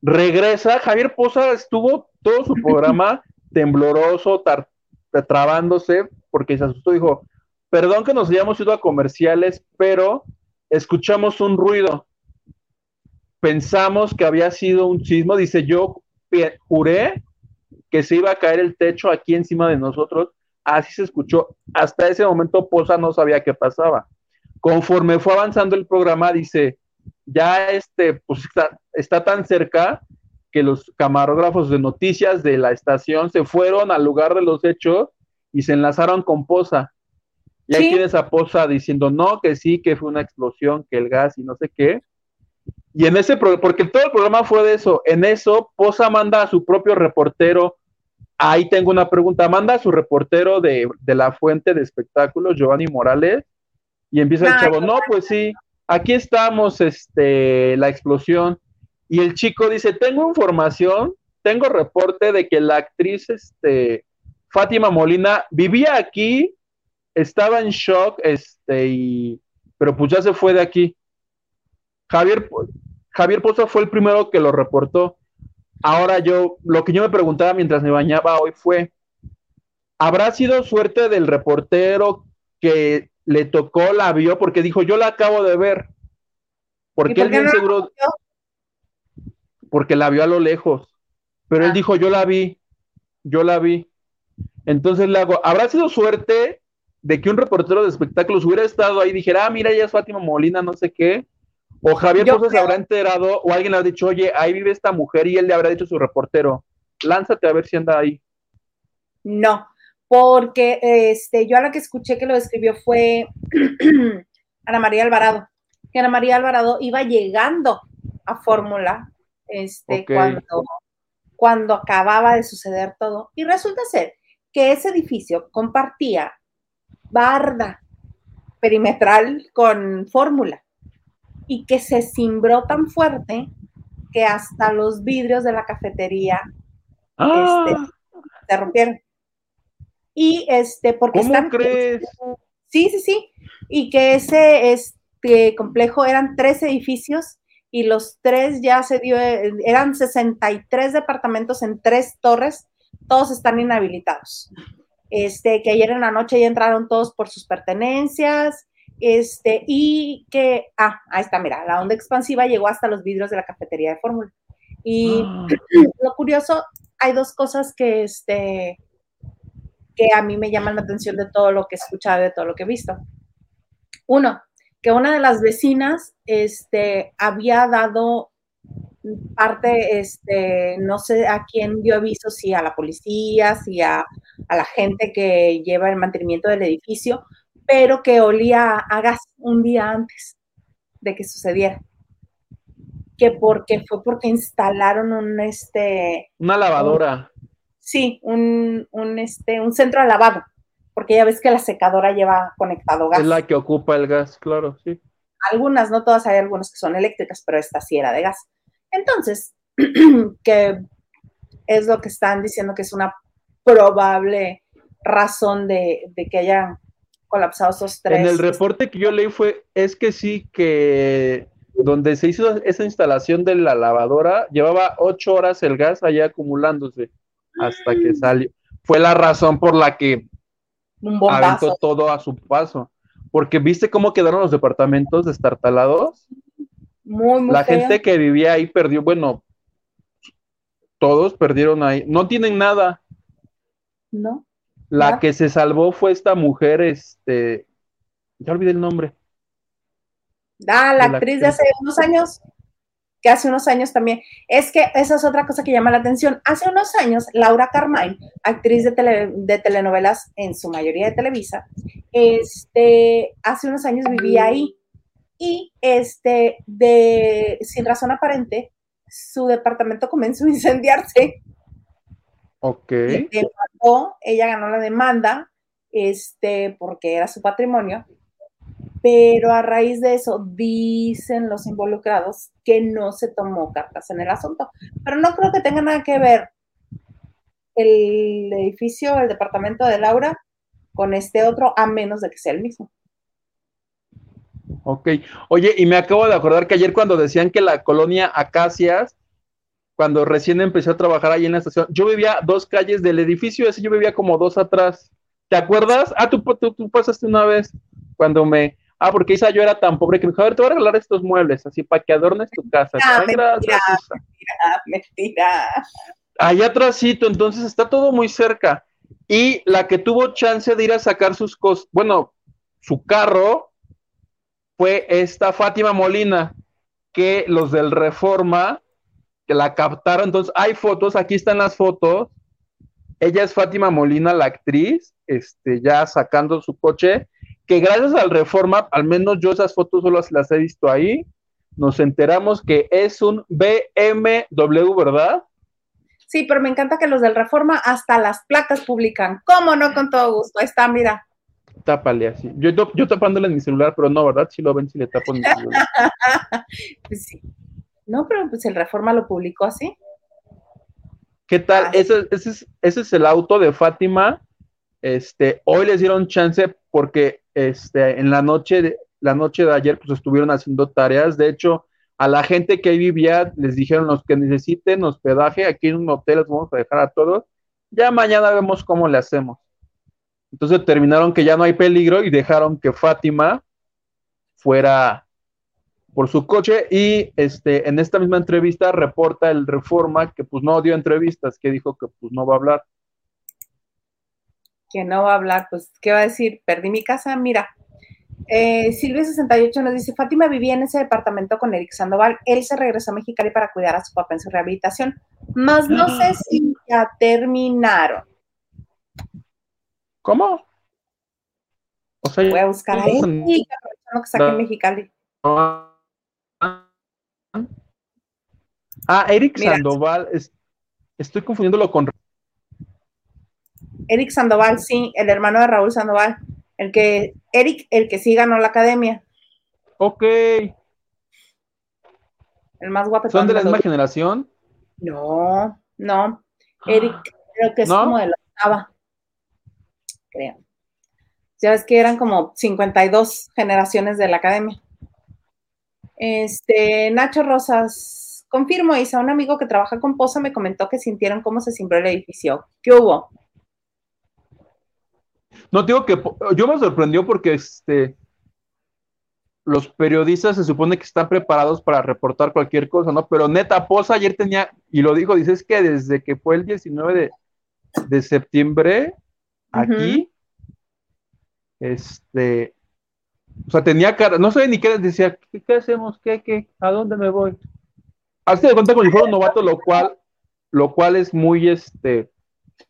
Regresa, Javier Poza estuvo todo su programa tembloroso, trabándose, porque se asustó, dijo, perdón que nos hayamos ido a comerciales, pero escuchamos un ruido. Pensamos que había sido un sismo, dice yo, juré que se iba a caer el techo aquí encima de nosotros, así se escuchó. Hasta ese momento Poza no sabía qué pasaba. Conforme fue avanzando el programa, dice, ya este, pues está, tan cerca que los camarógrafos de noticias de la estación se fueron al lugar de los hechos y se enlazaron con Poza. Y ahí tienes a Poza diciendo, no, que sí, que fue una explosión, que el gas y no sé qué. Y en ese, porque todo el programa fue de eso, en eso Poza manda a su propio reportero, ahí tengo una pregunta, manda a su reportero de, de la fuente de espectáculos, Giovanni Morales, y empieza el chavo, no, pues sí, aquí estamos, este, la explosión. Y el chico dice, tengo información, tengo reporte de que la actriz, este, Fátima Molina, vivía aquí, estaba en shock, este, y, pero pues ya se fue de aquí. Javier, Javier Poza fue el primero que lo reportó. Ahora yo, lo que yo me preguntaba mientras me bañaba hoy fue, ¿habrá sido suerte del reportero que le tocó, la vio, porque dijo, yo la acabo de ver. Porque él bien seguro. Porque la vio a lo lejos. Pero él ah. dijo, yo la vi, yo la vi. Entonces le hago, ¿habrá sido suerte de que un reportero de espectáculos hubiera estado ahí y dijera, ah, mira, ella es Fátima Molina, no sé qué? O Javier Pozo se habrá enterado, o alguien le ha dicho, oye, ahí vive esta mujer, y él le habrá dicho a su reportero, lánzate a ver si anda ahí. No, porque este, yo a la que escuché que lo escribió fue Ana María Alvarado, que Ana María Alvarado iba llegando a Fórmula este, cuando, cuando acababa de suceder todo. Y resulta ser que ese edificio compartía barda perimetral con Fórmula y que se cimbró tan fuerte que hasta los vidrios de la cafetería ¡Ah! este, se rompieron. Y este, porque ¿Cómo crees? Sí, sí, sí. Y que ese este complejo eran tres edificios y los tres ya se dio, eran 63 departamentos en tres torres, todos están inhabilitados. Este, que ayer en la noche ya entraron todos por sus pertenencias, este, y que, ah, ahí está, mira, la onda expansiva llegó hasta los vidrios de la cafetería de Fórmula. Y ah. lo curioso, hay dos cosas que, este, que a mí me llaman la atención de todo lo que he escuchado, de todo lo que he visto. Uno, que una de las vecinas este, había dado parte, este, no sé a quién dio aviso, si a la policía, si a, la gente que lleva el mantenimiento del edificio, pero que olía a gas un día antes de que sucediera. Que porque fue porque instalaron un este. Una lavadora. Sí, un, este, un centro de lavado, porque ya ves que la secadora lleva conectado gas. Es la que ocupa el gas, claro, sí. Algunas, no todas, hay algunas que son eléctricas, pero esta sí era de gas. Entonces, que es lo que están diciendo que es una probable razón de, de que hayan colapsado esos tres. En el reporte que yo leí fue, es que sí, que donde se hizo esa instalación de la lavadora, llevaba ocho horas el gas allá acumulándose hasta que salió. Fue la razón por la que aventó todo a su paso. Porque viste cómo quedaron los departamentos destartalados. Muy, muy La gente que vivía ahí perdió, bueno, todos perdieron ahí. No tienen nada. No. La que se salvó fue esta mujer, este, ya olvidé el nombre. Ah, la, actriz de hace unos años, que hace unos años también. Es que esa es otra cosa que llama la atención. Hace unos años, Laura Carmine, actriz de, de telenovelas en su mayoría de Televisa, este, hace unos años vivía ahí y este, de, sin razón aparente, su departamento comenzó a incendiarse. Ok. ella ganó la demanda, este, porque era su patrimonio, pero a raíz de eso dicen los involucrados que no se tomó cartas en el asunto. Pero no creo que tenga nada que ver el edificio, el departamento de Laura con este otro, a menos de que sea el mismo. Ok. Oye, y me acabo de acordar que ayer cuando decían que la colonia Acacias, cuando recién empecé a trabajar ahí en la estación, yo vivía dos calles del edificio, ese yo vivía como dos atrás. ¿Te acuerdas? Ah, tú, tú, tú pasaste una vez cuando me, Ah, porque Isa yo era tan pobre que me dijo, a ver, te voy a regalar estos muebles, así para que adornes tu casa. Ah, mentira, mentira, mentira. Allá atrásito, entonces está todo muy cerca. Y la que tuvo chance de ir a sacar sus cosas, bueno, su carro, fue esta Fátima Molina, que los del Reforma, que la captaron. Entonces, hay fotos, aquí están las fotos. Ella es Fátima Molina, la actriz, este, ya sacando su coche que gracias al Reforma, al menos yo esas fotos solo las he visto ahí, nos enteramos que es un BMW, ¿verdad? Sí, pero me encanta que los del Reforma hasta las placas publican. ¿Cómo no? Con todo gusto. Ahí está, mira. Tápale así. Yo, yo tapándole en mi celular, pero no, ¿verdad? Si lo ven, si le tapo en mi celular. pues sí. No, pero pues el Reforma lo publicó así. ¿Qué tal? Ah, ese, ese, es, ese es el auto de Fátima. Este, hoy les dieron chance porque este, en la noche, de, la noche de ayer, pues estuvieron haciendo tareas. De hecho, a la gente que ahí vivía, les dijeron los que necesiten hospedaje, aquí en un hotel les vamos a dejar a todos. Ya mañana vemos cómo le hacemos. Entonces terminaron que ya no hay peligro y dejaron que Fátima fuera por su coche y este en esta misma entrevista reporta el Reforma que pues no dio entrevistas, que dijo que pues no va a hablar que no va a hablar, pues, ¿qué va a decir? Perdí mi casa, mira. Eh, Silvia68 nos dice, Fátima vivía en ese departamento con Eric Sandoval. Él se regresó a Mexicali para cuidar a su papá en su rehabilitación. Más no sé si ya terminaron. ¿Cómo? Voy a buscar a Eric, aprovechando que está aquí en Mexicali. Ah, Eric Sandoval, estoy confundiéndolo con Eric Sandoval, sí, el hermano de Raúl Sandoval. El que, Eric, el que sí ganó la academia. Ok. El más guapo. ¿Son de la misma generación? No, no. Eric, creo que es como de la octava. Creo. Ya ves que eran como 52 generaciones de la academia. Este, Nacho Rosas, confirmo, Isa, un amigo que trabaja con Poza me comentó que sintieron cómo se cimbró el edificio. ¿Qué hubo? No digo que yo me sorprendió porque este los periodistas se supone que están preparados para reportar cualquier cosa, ¿no? Pero neta, Poza ayer tenía, y lo dijo, dice, es que desde que fue el 19 de, septiembre, aquí, este, o sea, tenía cara, no sé ni qué, decía, ¿qué, hacemos? ¿Qué, qué? ¿A dónde me voy? Hazte de cuenta como si fuera un novato, lo cual, lo cual es muy, este,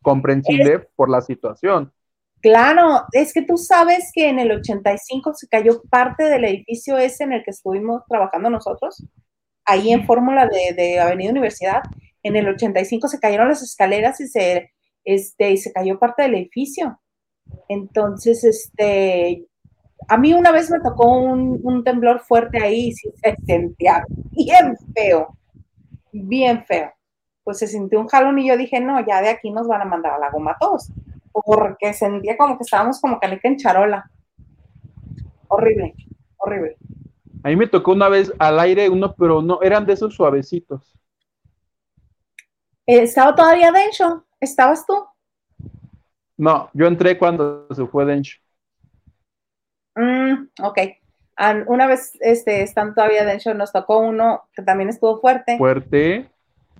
comprensible por la situación. Claro, es que tú sabes que en el 85 se cayó parte del edificio ese en el que estuvimos trabajando nosotros, ahí en Fórmula de, Avenida Universidad. En el 85 se cayeron las escaleras y se, este, y se cayó parte del edificio. Entonces, este, a mí una vez me tocó un, temblor fuerte ahí y se sentía bien feo, bien feo. Pues se sintió un jalón y yo dije, no, ya de aquí nos van a mandar a la goma todos porque sentía como que estábamos como calica en charola. Horrible, horrible. A mí me tocó una vez al aire uno, pero no, eran de esos suavecitos. Eh, ¿Estaba todavía Densho? ¿Estabas tú? No, yo entré cuando se fue Densho. Mm, ok. una vez este, estando todavía Densho, nos tocó uno que también estuvo fuerte. Fuerte.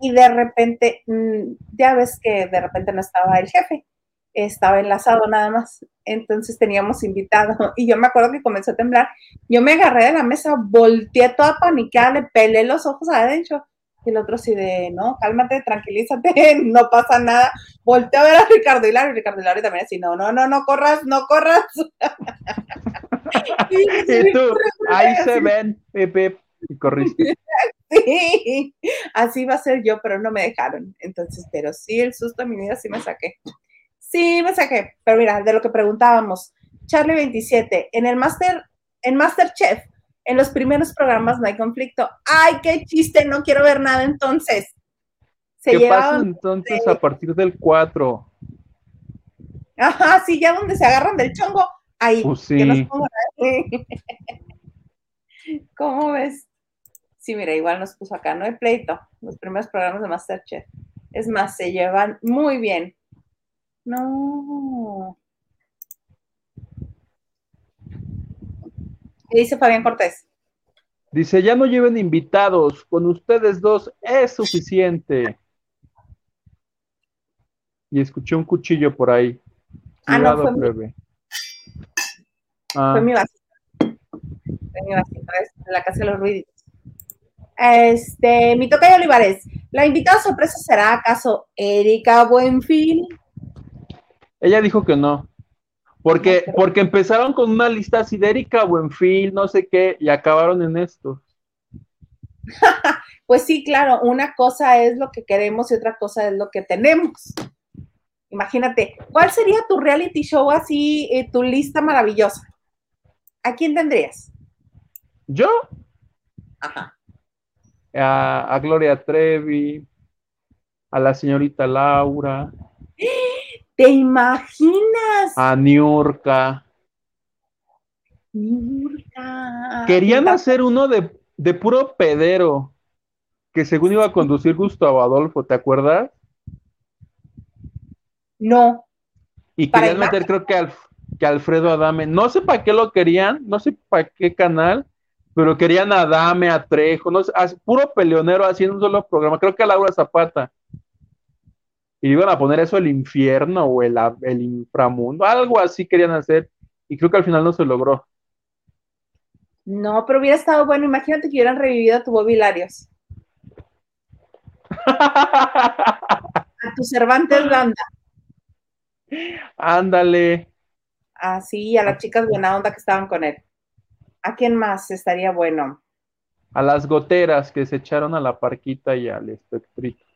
Y de repente, mm, ya ves que de repente no estaba el jefe, estaba enlazado nada más. Entonces teníamos invitado. Y yo me acuerdo que comenzó a temblar. Yo me agarré de la mesa, volteé toda paniqueada, le pelé los ojos a Densho y el otro así de, no, cálmate, tranquilízate, no pasa nada. Volteé a ver a Ricardo Hilario y Ricardo Hilario también así, no, no, no, no corras, no corras. y, tú, ahí se ven, Pepe, y corriste. Sí, así va a ser yo, pero no me dejaron. Entonces, pero sí, el susto de mi vida sí me saqué. Sí, me saqué. Pero mira, de lo que preguntábamos, Charlie 27, en el Master, en Masterchef, en los primeros programas no hay conflicto. ¡Ay, qué chiste! No quiero ver nada entonces. Se ¿Qué pasa entonces a partir del 4? Ajá, sí, ya donde se agarran del chongo. Ahí. Pues sí. ¿Cómo ves? Sí, mira, igual nos puso acá, no hay pleito. Los primeros programas de Masterchef. Es más, se llevan muy bien. No. ¿Qué dice Fabián Cortés? Dice, ya no lleven invitados, con ustedes dos es suficiente. Y escuché un cuchillo por ahí. Ah, no, fue mi... Ah. Fue mi vasito. Fue mi vasito, en la casa de los ruiditos. Este, mi toca de Olivares. ¿La invitada sorpresa será acaso Erika Buenfil? Ella dijo que no. Porque, porque empezaron con una lista sidérica, Buenfil, no sé qué, y acabaron en esto. pues sí, claro, una cosa es lo que queremos y otra cosa es lo que tenemos. Imagínate, ¿cuál sería tu reality show así, eh, tu lista maravillosa? ¿A quién tendrías? ¿Yo? Ajá. A, a Gloria Trevi, a la señorita Laura. ¿Te imaginas? A Niurka. Niurka. Querían hacer uno de, puro pedero, que según iba a conducir Gustavo Adolfo, ¿te acuerdas? No. Y querían meter, creo que, que Alfredo Adame. No sé para qué lo querían, no sé para qué canal, pero querían a Adame, a Trejo, no sé, puro peleonero haciendo un solo programa. Creo que a Laura Zapata y iban a poner eso el infierno o el, el inframundo, algo así querían hacer, y creo que al final no se logró. No, pero hubiera estado bueno, imagínate que hubieran revivido a tu Bobby Larios. a tu Cervantes Banda. Ándale. Ah, sí, a las chicas buena onda que estaban con él. ¿A quién más estaría bueno? A las goteras que se echaron a la parquita y al espectrito.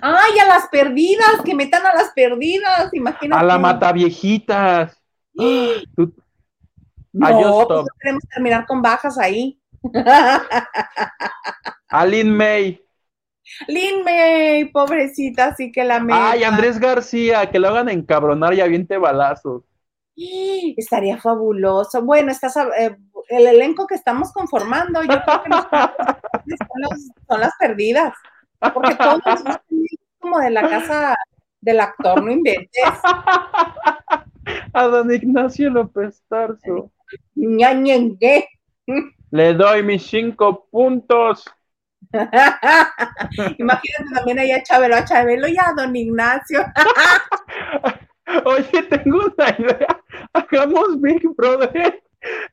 ¡Ay, a las perdidas! ¡Que metan a las perdidas! Imagínate. A la mata viejitas. No, pues queremos terminar con bajas ahí. a Lin May. Lin May, pobrecita, así que la Ay, Andrés García, que lo hagan encabronar y aviente balazos. Estaría fabuloso. Bueno, estás eh, el elenco que estamos conformando, yo creo que son las perdidas. Porque todos como de la casa del actor, no inventes. A don Ignacio López Tarso. Le doy mis cinco puntos. Imagínate también ahí a Chabelo, a Chabelo y a don Ignacio. Oye, tengo una idea. Hagamos Big Brother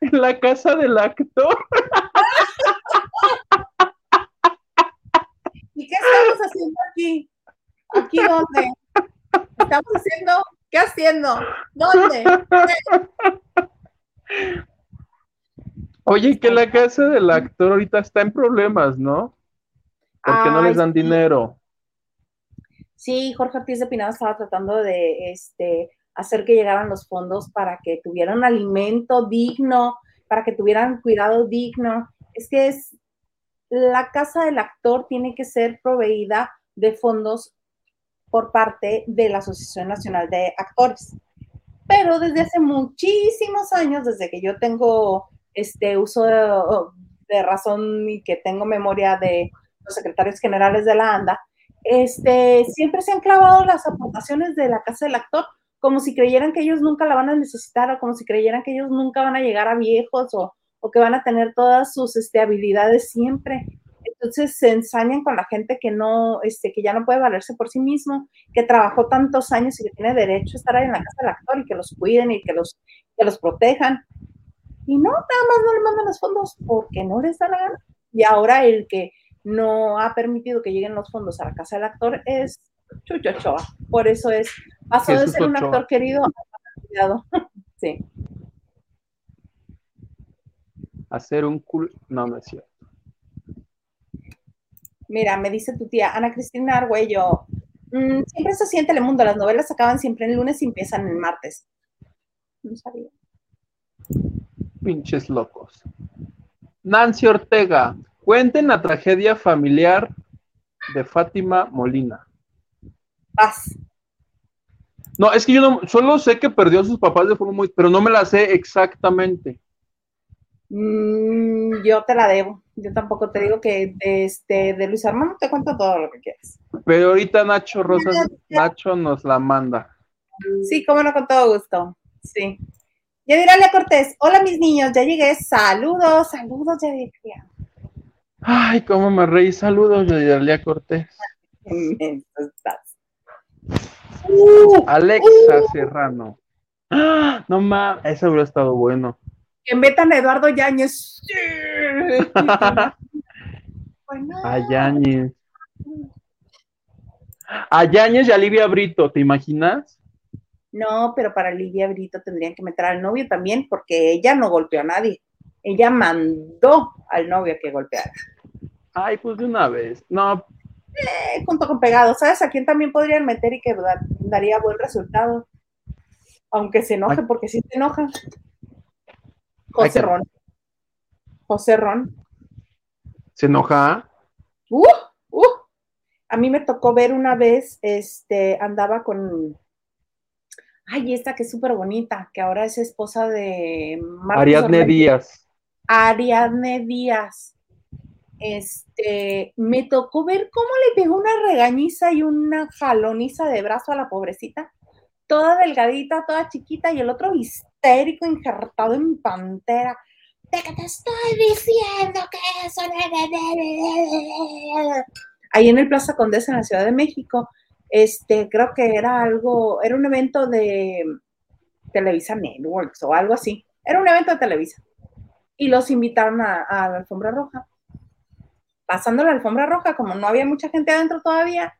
en la casa del actor. ¿Y qué estamos haciendo aquí? ¿Aquí dónde? ¿Estamos haciendo? ¿Qué haciendo? ¿Dónde? Oye, que la casa del actor ahorita está en problemas, ¿no? Porque no les dan dinero. Sí, Jorge Ortiz de Pinado estaba tratando de este, hacer que llegaran los fondos para que tuvieran alimento digno, para que tuvieran cuidado digno. Es que es, la casa del actor tiene que ser proveída de fondos por parte de la Asociación Nacional de Actores. Pero desde hace muchísimos años, desde que yo tengo este uso de, razón y que tengo memoria de los secretarios generales de la ANDA, este, siempre se han clavado las aportaciones de la casa del actor como si creyeran que ellos nunca la van a necesitar o como si creyeran que ellos nunca van a llegar a viejos o, o que van a tener todas sus este, habilidades siempre. Entonces se ensañan con la gente que no, este, que ya no puede valerse por sí mismo, que trabajó tantos años y que tiene derecho a estar ahí en la casa del actor y que los cuiden y que los, que los protejan. Y no, nada más no le mandan los fondos porque no les da la gana. Y ahora el que no ha permitido que lleguen los fondos a la casa del actor es Chucho Ochoa. Por eso es, pasó de ser un actor querido a cuidado. sí. Hacer un cool. No, no es cierto. Mira, me dice tu tía Ana Cristina Argüello, mm, siempre se siente el mundo, las novelas acaban siempre el lunes y empiezan el martes. No sabía. Pinches locos. Nancy Ortega, cuenten la tragedia familiar de Fátima Molina. Paz. No, es que yo no, solo sé que perdió a sus papás de forma muy, pero no me la sé exactamente. Mm, yo te la debo. Yo tampoco te digo que de, este, de Luis Armando te cuento todo lo que quieras. Pero ahorita Nacho Rosas, Nacho nos la manda. Sí, cómo no, con todo gusto. Sí. Yadiralia Cortés, hola mis niños, ya llegué. Saludos, saludos, Yadiralia. Ay, cómo me reí. Saludos, Yadiralia Cortés. Alexa Serrano. ¡Ah! No mames, eso hubiera estado bueno que metan a Eduardo Yáñez. A Yáñez. A Yáñez y a Livia Brito, ¿te imaginas? No, pero para Livia Brito tendrían que meter al novio también, porque ella no golpeó a nadie. Ella mandó al novio que golpeara. Ay, pues de una vez. No. Eh, junto con pegado. ¿Sabes a quién también podrían meter y que daría buen resultado? Aunque se enoje, porque sí se enoja. José Ron. José Ron. ¿Se enoja? Uh, uh. A mí me tocó ver una vez, este, andaba con, ay, esta que es súper bonita, que ahora es esposa de Ariadne Díaz. Ariadne Díaz. Este, me tocó ver cómo le pegó una regañiza y una jaloniza de brazo a la pobrecita, toda delgadita, toda chiquita, y el otro histérico, injertado en pantera. De que te estoy diciendo que eso. Ahí en el Plaza Condesa en la Ciudad de México, este, creo que era algo, era un evento de Televisa Networks o algo así. Era un evento de Televisa. Y los invitaron a, a la alfombra roja. Pasando la alfombra roja, como no había mucha gente adentro todavía,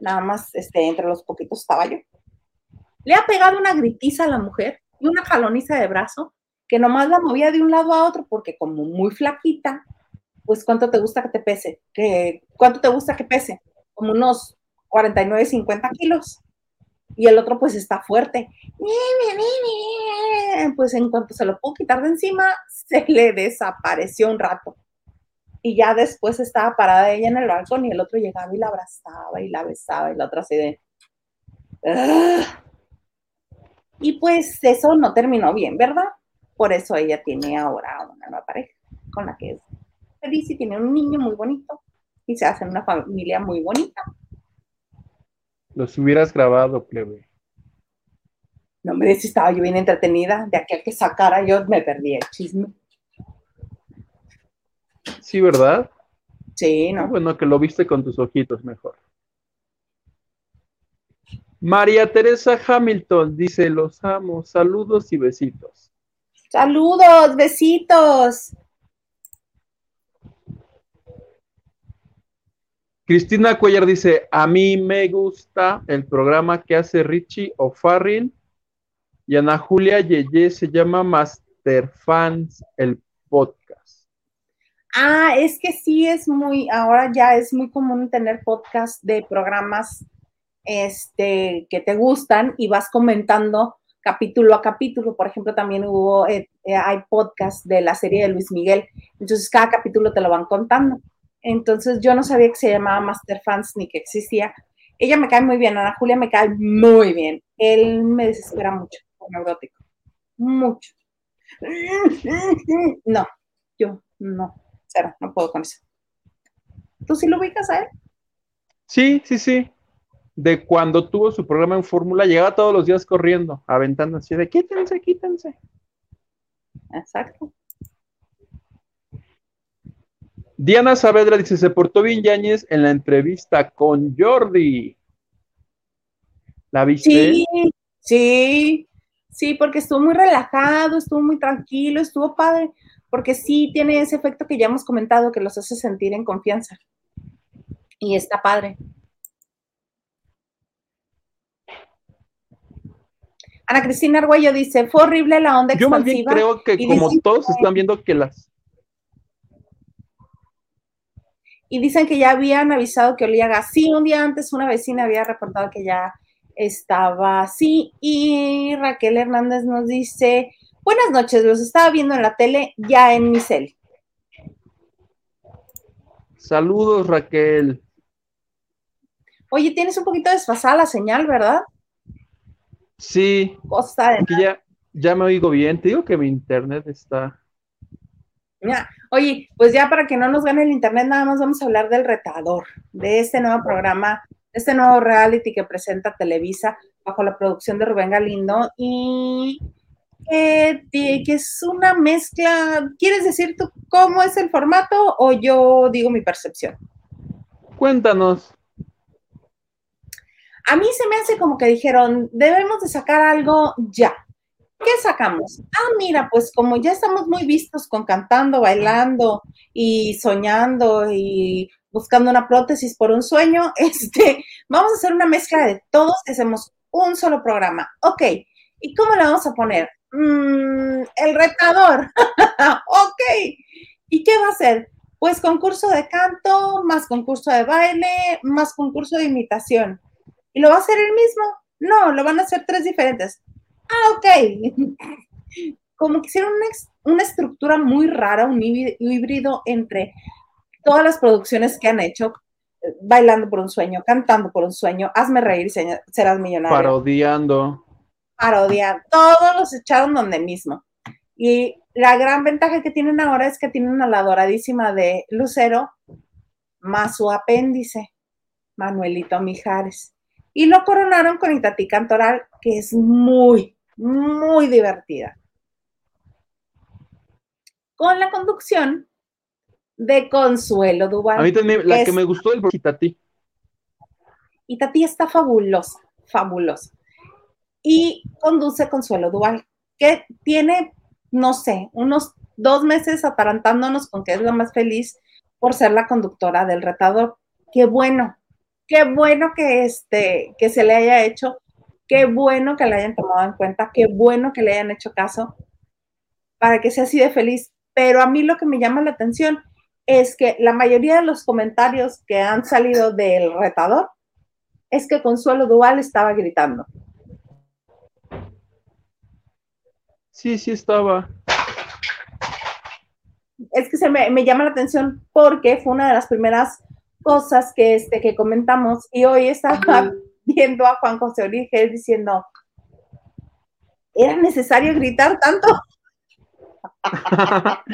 nada más este, entre los poquitos estaba yo. Le ha pegado una gritiza a la mujer y una jaloniza de brazo que nomás la movía de un lado a otro porque como muy flaquita, pues ¿cuánto te gusta que te pese? ¿Qué, ¿Cuánto te gusta que pese? Como unos 49, 50 kilos. Y el otro pues está fuerte. Pues en cuanto se lo pudo quitar de encima, se le desapareció un rato. Y ya después estaba parada ella en el balcón y el otro llegaba y la abrazaba y la besaba y la otra así de... Y pues eso no terminó bien, ¿verdad? Por eso ella tiene ahora una nueva pareja con la que es feliz y tiene un niño muy bonito y se hace una familia muy bonita. Los hubieras grabado, plebe. No me si estaba yo bien entretenida, de aquí a que sacara yo me perdí el chisme. Sí, ¿verdad? Sí, no. bueno que lo viste con tus ojitos mejor. María Teresa Hamilton dice, los amo, saludos y besitos. Saludos, besitos. Cristina Cuellar dice, a mí me gusta el programa que hace Richie O'Farrill y Ana Julia Yeye se llama Master Fans, el podcast. Ah, es que sí es muy, ahora ya es muy común tener podcast de programas este, que te gustan y vas comentando capítulo a capítulo. Por ejemplo, también hubo, eh, eh, hay podcast de la serie de Luis Miguel. Entonces, cada capítulo te lo van contando. Entonces, yo no sabía que se llamaba Master Fans ni que existía. Ella me cae muy bien, Ana Julia me cae muy bien. Él me desespera mucho, neurótico. Mucho. No, yo no, cero, no puedo con eso. ¿Tú sí lo ubicas a él? Sí, sí, sí. De cuando tuvo su programa en Fórmula, llegaba todos los días corriendo, aventando así de quítense, quítense. Exacto. Diana Saavedra dice, se portó bien Yáñez en la entrevista con Jordi. ¿La viste? Sí, sí, sí, porque estuvo muy relajado, estuvo muy tranquilo, estuvo padre, porque sí tiene ese efecto que ya hemos comentado, que los hace sentir en confianza. Y está padre. Ana Cristina Arguello dice, fue horrible la onda Yo más bien expansiva. creo que como dicen todos están viendo que las... Y dicen que ya habían avisado que olía gas. Sí, un día antes una vecina había reportado que ya estaba así. Y Raquel Hernández nos dice, buenas noches, los estaba viendo en la tele ya en mi cel. Saludos, Raquel. Oye, tienes un poquito desfasada la señal, ¿verdad? Sí, Costa de aquí ya, ya me oigo bien. Te digo que mi internet está... Ya. Oye, pues ya para que no nos gane el internet, nada más vamos a hablar del retador, de este nuevo programa, de este nuevo reality que presenta Televisa bajo la producción de Rubén Galindo y que es una mezcla. ¿Quieres decir tú cómo es el formato o yo digo mi percepción? Cuéntanos. A mí se me hace como que dijeron, debemos de sacar algo ya. ¿Qué sacamos? Ah, mira, pues como ya estamos muy vistos con cantando, bailando y soñando y buscando una prótesis por un sueño, este, vamos a hacer una mezcla de todos hacemos un solo programa. Ok, ¿y cómo le vamos a poner? Mm, el retador. ok, ¿y qué va a ser? Pues concurso de canto, más concurso de baile, más concurso de imitación. ¿Y lo va a hacer él mismo? No, lo van a hacer tres diferentes. Ah, ok. Como que hicieron una, una estructura muy rara, un híbrido- entre todas las producciones que han hecho, eh, bailando por un sueño, cantando por un sueño, hazme reír, serás millonario Parodiando. parodia, todos los echaron donde mismo. Y la gran ventaja que tienen ahora es que tienen a la doradísima de Lucero más su apéndice, Manuelito Mijares. Y lo coronaron con Itatí Cantoral, que es muy, muy divertida. Con la conducción de Consuelo Duval. A mí también, la Es- que me gustó ti. Y Tati está fabulosa, fabulosa. Y conduce Consuelo Duval, que tiene, no sé, unos dos meses atarantándonos con que es la más feliz por ser la conductora del retador. Qué bueno, qué bueno que, este, que se le haya hecho, qué bueno que le hayan tomado en cuenta, qué bueno que le hayan hecho caso para que sea así de feliz. Pero a mí lo que me llama la atención es que la mayoría de los comentarios que han salido del retador es que Consuelo Duval estaba gritando. Sí, sí estaba. Es que se me, me llama la atención porque fue una de las primeras cosas que, este, que comentamos y hoy estaba viendo a Juan José Origen diciendo, ¿era necesario gritar tanto?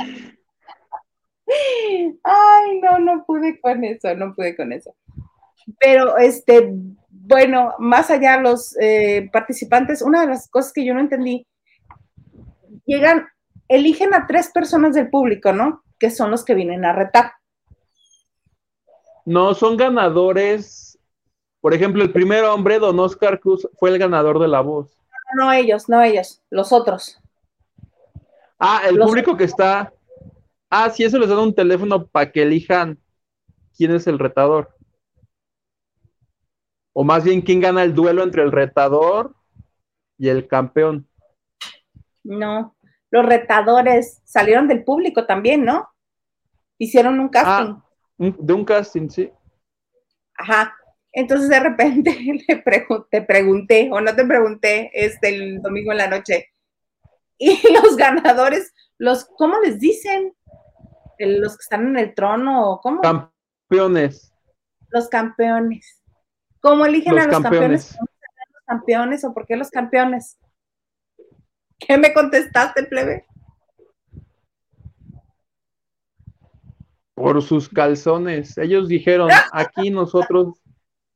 Ay, no, no pude con eso, no pude con eso. Pero, este, bueno, más allá los eh, participantes, una de las cosas que yo no entendí, llegan, eligen a tres personas del público, ¿no? Que son los que vienen a retar. No, son ganadores. Por ejemplo, el primer hombre, Don Oscar Cruz, fue el ganador de la voz. No, no ellos, no ellos, los otros. Ah, el Los- público que está. Ah, sí, eso les dan un teléfono para que elijan quién es el retador. O más bien, quién gana el duelo entre el retador y el campeón. No, los retadores salieron del público también, ¿no? Hicieron un casting. Ah, un- de un casting, sí. Ajá. Entonces de repente le pregun- te pregunté, o no te pregunté, este el domingo en la noche. Y los ganadores, los, ¿cómo les dicen? Los que están en el trono, ¿o ¿cómo? Campeones. los campeones. ¿Cómo eligen Los a los campeones? campeones. ¿Cómo se llaman los campeones o por qué los campeones? ¿Qué me contestaste, plebe? Por sus calzones. Ellos dijeron, aquí nosotros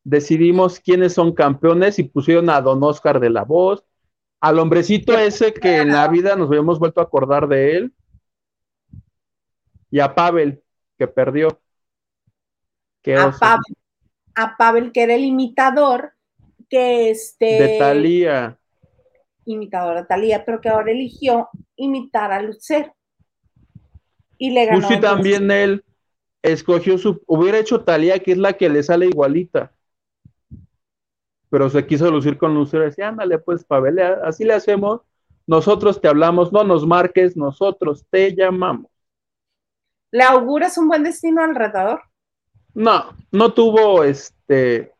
decidimos quiénes son campeones y pusieron a Don Oscar de la voz, al hombrecito ese que en la vida nos habíamos vuelto a acordar de él, y a Pavel, que perdió. a, Pavel, que era el imitador, que este... De Talía. Imitador de Talía, pero que ahora eligió imitar a Lucero. Y le ganó. Pues también él escogió su... Hubiera hecho Talía, que es la que le sale igualita pero se quiso lucir con Lucero y decía, ándale, pues, Pavel, así le hacemos, nosotros te hablamos, no nos marques, nosotros te llamamos. ¿Le auguras un buen destino al retador? No, no tuvo este.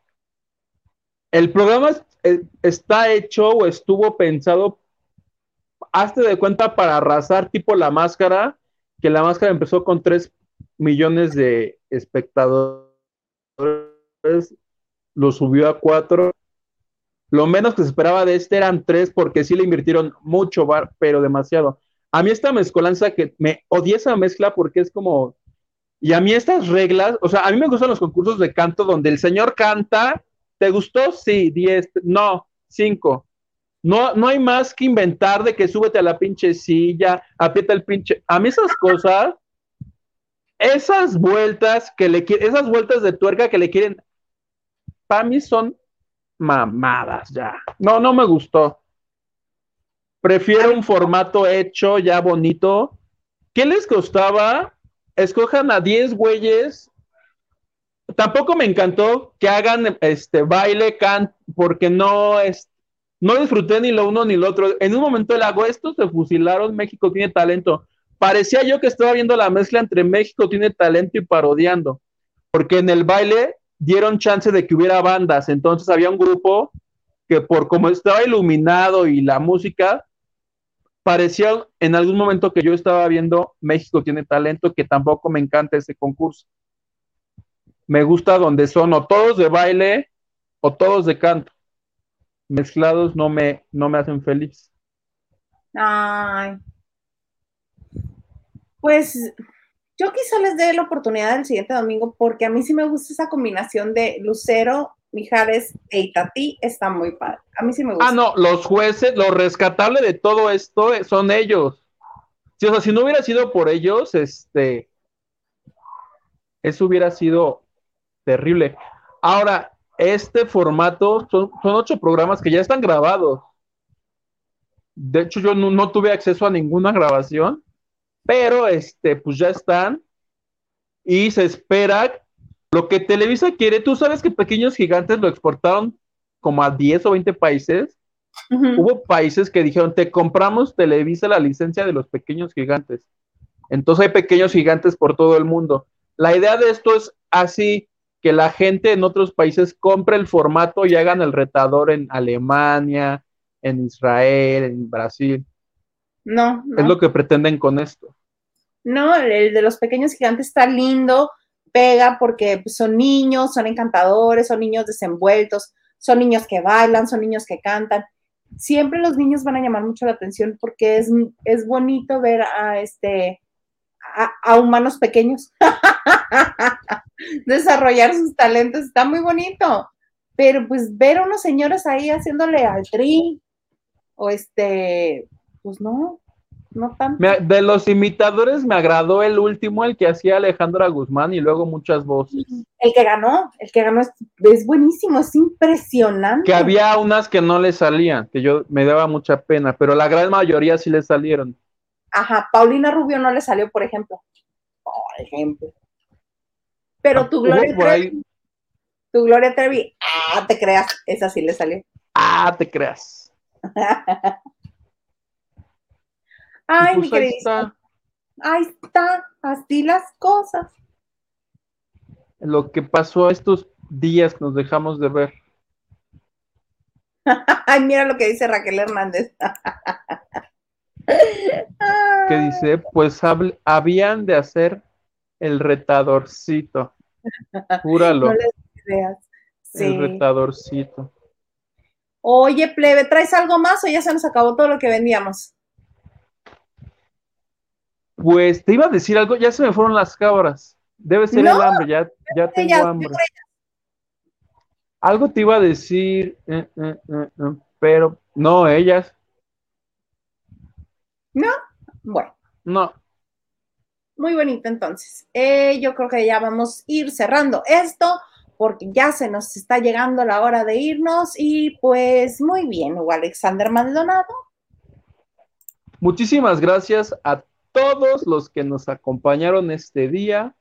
El programa eh, está hecho o estuvo pensado, hazte de cuenta, para arrasar tipo la máscara, que la máscara empezó con 3 millones de espectadores, lo subió a 4 lo menos que se esperaba de este eran tres porque sí le invirtieron mucho, pero demasiado. A mí esta mezcolanza que me odié esa mezcla porque es como, y a mí estas reglas, o sea, a mí me gustan los concursos de canto donde el señor canta, ¿te gustó? Sí, diez, no, cinco. No, no hay más que inventar de que súbete a la pinche silla, aprieta el pinche. A mí esas cosas, esas vueltas que le esas vueltas de tuerca que le quieren, para mí son mamadas ya. No, no me gustó. Prefiero un formato hecho ya bonito. ¿Qué les costaba? Escojan a 10 güeyes. Tampoco me encantó que hagan este baile, can, porque no es, no disfruté ni lo uno ni lo otro. En un momento el hago esto, se fusilaron, México tiene talento. Parecía yo que estaba viendo la mezcla entre México tiene talento y parodiando, porque en el baile dieron chance de que hubiera bandas. Entonces había un grupo que por como estaba iluminado y la música, parecía en algún momento que yo estaba viendo México tiene talento, que tampoco me encanta ese concurso. Me gusta donde son o todos de baile o todos de canto. Mezclados no me, no me hacen feliz. Ay. Pues yo quizá les dé la oportunidad del siguiente domingo porque a mí sí me gusta esa combinación de Lucero, Mijares e Itatí, está muy padre. A mí sí me gusta. Ah, no, los jueces, lo rescatable de todo esto son ellos. Si, o sea, si no hubiera sido por ellos, este, eso hubiera sido terrible. Ahora, este formato son, ocho programas que ya están grabados. De hecho, yo no tuve acceso a ninguna grabación pero este, pues ya están y se espera lo que Televisa quiere. Tú sabes que Pequeños Gigantes lo exportaron como a 10 o 20 países. Hubo países que dijeron, te compramos Televisa la licencia de los Pequeños Gigantes. Entonces hay Pequeños Gigantes por todo el mundo. La idea de esto es así que la gente en otros países compre el formato y hagan el retador en Alemania, en Israel, en Brasil. No, Es lo que pretenden con esto. No, el de los pequeños gigantes está lindo, pega porque son niños, son encantadores, son niños desenvueltos, son niños que bailan, son niños que cantan. Siempre los niños van a llamar mucho la atención porque es, es bonito ver a este a, humanos pequeños desarrollar sus talentos, está muy bonito. Pero pues ver a unos señores ahí haciéndole al tri o este pues no, no tanto. de los imitadores me agradó el último, el que hacía Alejandra Guzmán y luego muchas voces. El que ganó, el que ganó es, buenísimo, es impresionante. Que había unas que no le salían, que yo me daba mucha pena, pero la gran mayoría sí le salieron. Ajá, Paulina Rubio no le salió, por ejemplo. Por ejemplo. Pero ah, tu Gloria Trevi, tu Gloria Trevi, ah, te creas, esa sí le salió. Ah, te creas. Ay, mi pues querida. Ahí está, así las cosas. Lo que pasó estos días que nos dejamos de ver. Ay, mira lo que dice Raquel Hernández. ¿Qué dice? Pues habían de hacer el retadorcito. Júralo. No les. El retadorcito. Oye, plebe, ¿traes algo más o ya se nos acabó todo lo que vendíamos? Pues te iba a decir algo, ya se me fueron las cabras. Debe ser el hambre, ya, ya tengo hambre. Algo te iba a decir, eh, eh, eh, pero no, ellas. ¿No? Bueno. No. Muy bonito entonces. yo creo que ya vamos a ir cerrando esto porque ya se nos está llegando la hora de irnos y pues muy bien, Hugo Alexander Maldonado. Muchísimas gracias a todos los que nos acompañaron este día.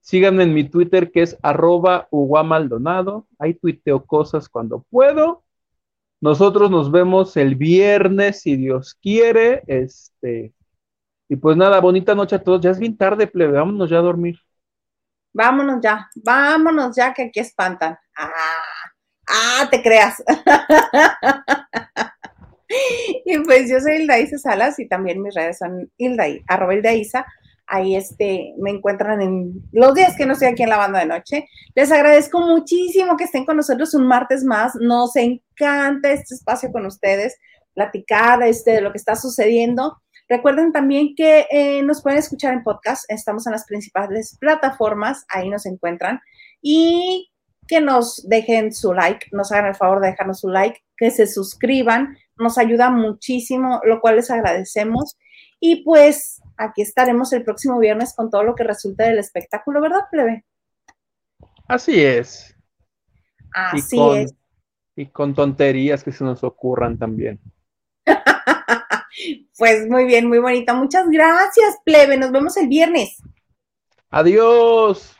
Síganme en mi Twitter que es arroba Maldonado. Ahí tuiteo cosas cuando puedo. Nosotros nos vemos el viernes, si Dios quiere. Este, y pues nada, bonita noche a todos. Ya es bien tarde, plebe. Vámonos ya a dormir. Vámonos ya, vámonos ya que aquí espantan. Ah, ah, te creas. y pues yo soy Hilda Isa Salas y también mis redes son Hilda, arroba Hilda Isa. Ahí este, me encuentran en los días que no estoy aquí en la banda de noche. Les agradezco muchísimo que estén con nosotros un martes más. Nos encanta este espacio con ustedes, platicar este, de lo que está sucediendo. Recuerden también que eh, nos pueden escuchar en podcast, estamos en las principales plataformas, ahí nos encuentran, y que nos dejen su like, nos hagan el favor de dejarnos su like, que se suscriban, nos ayuda muchísimo, lo cual les agradecemos. Y pues aquí estaremos el próximo viernes con todo lo que resulte del espectáculo, ¿verdad, plebe? Así es. Así es. Y con tonterías que se nos ocurran también. Pues muy bien, muy bonita. Muchas gracias, plebe. Nos vemos el viernes. Adiós.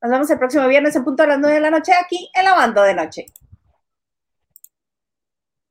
Nos vemos el próximo viernes en punto a las nueve de la noche aquí en la banda de noche.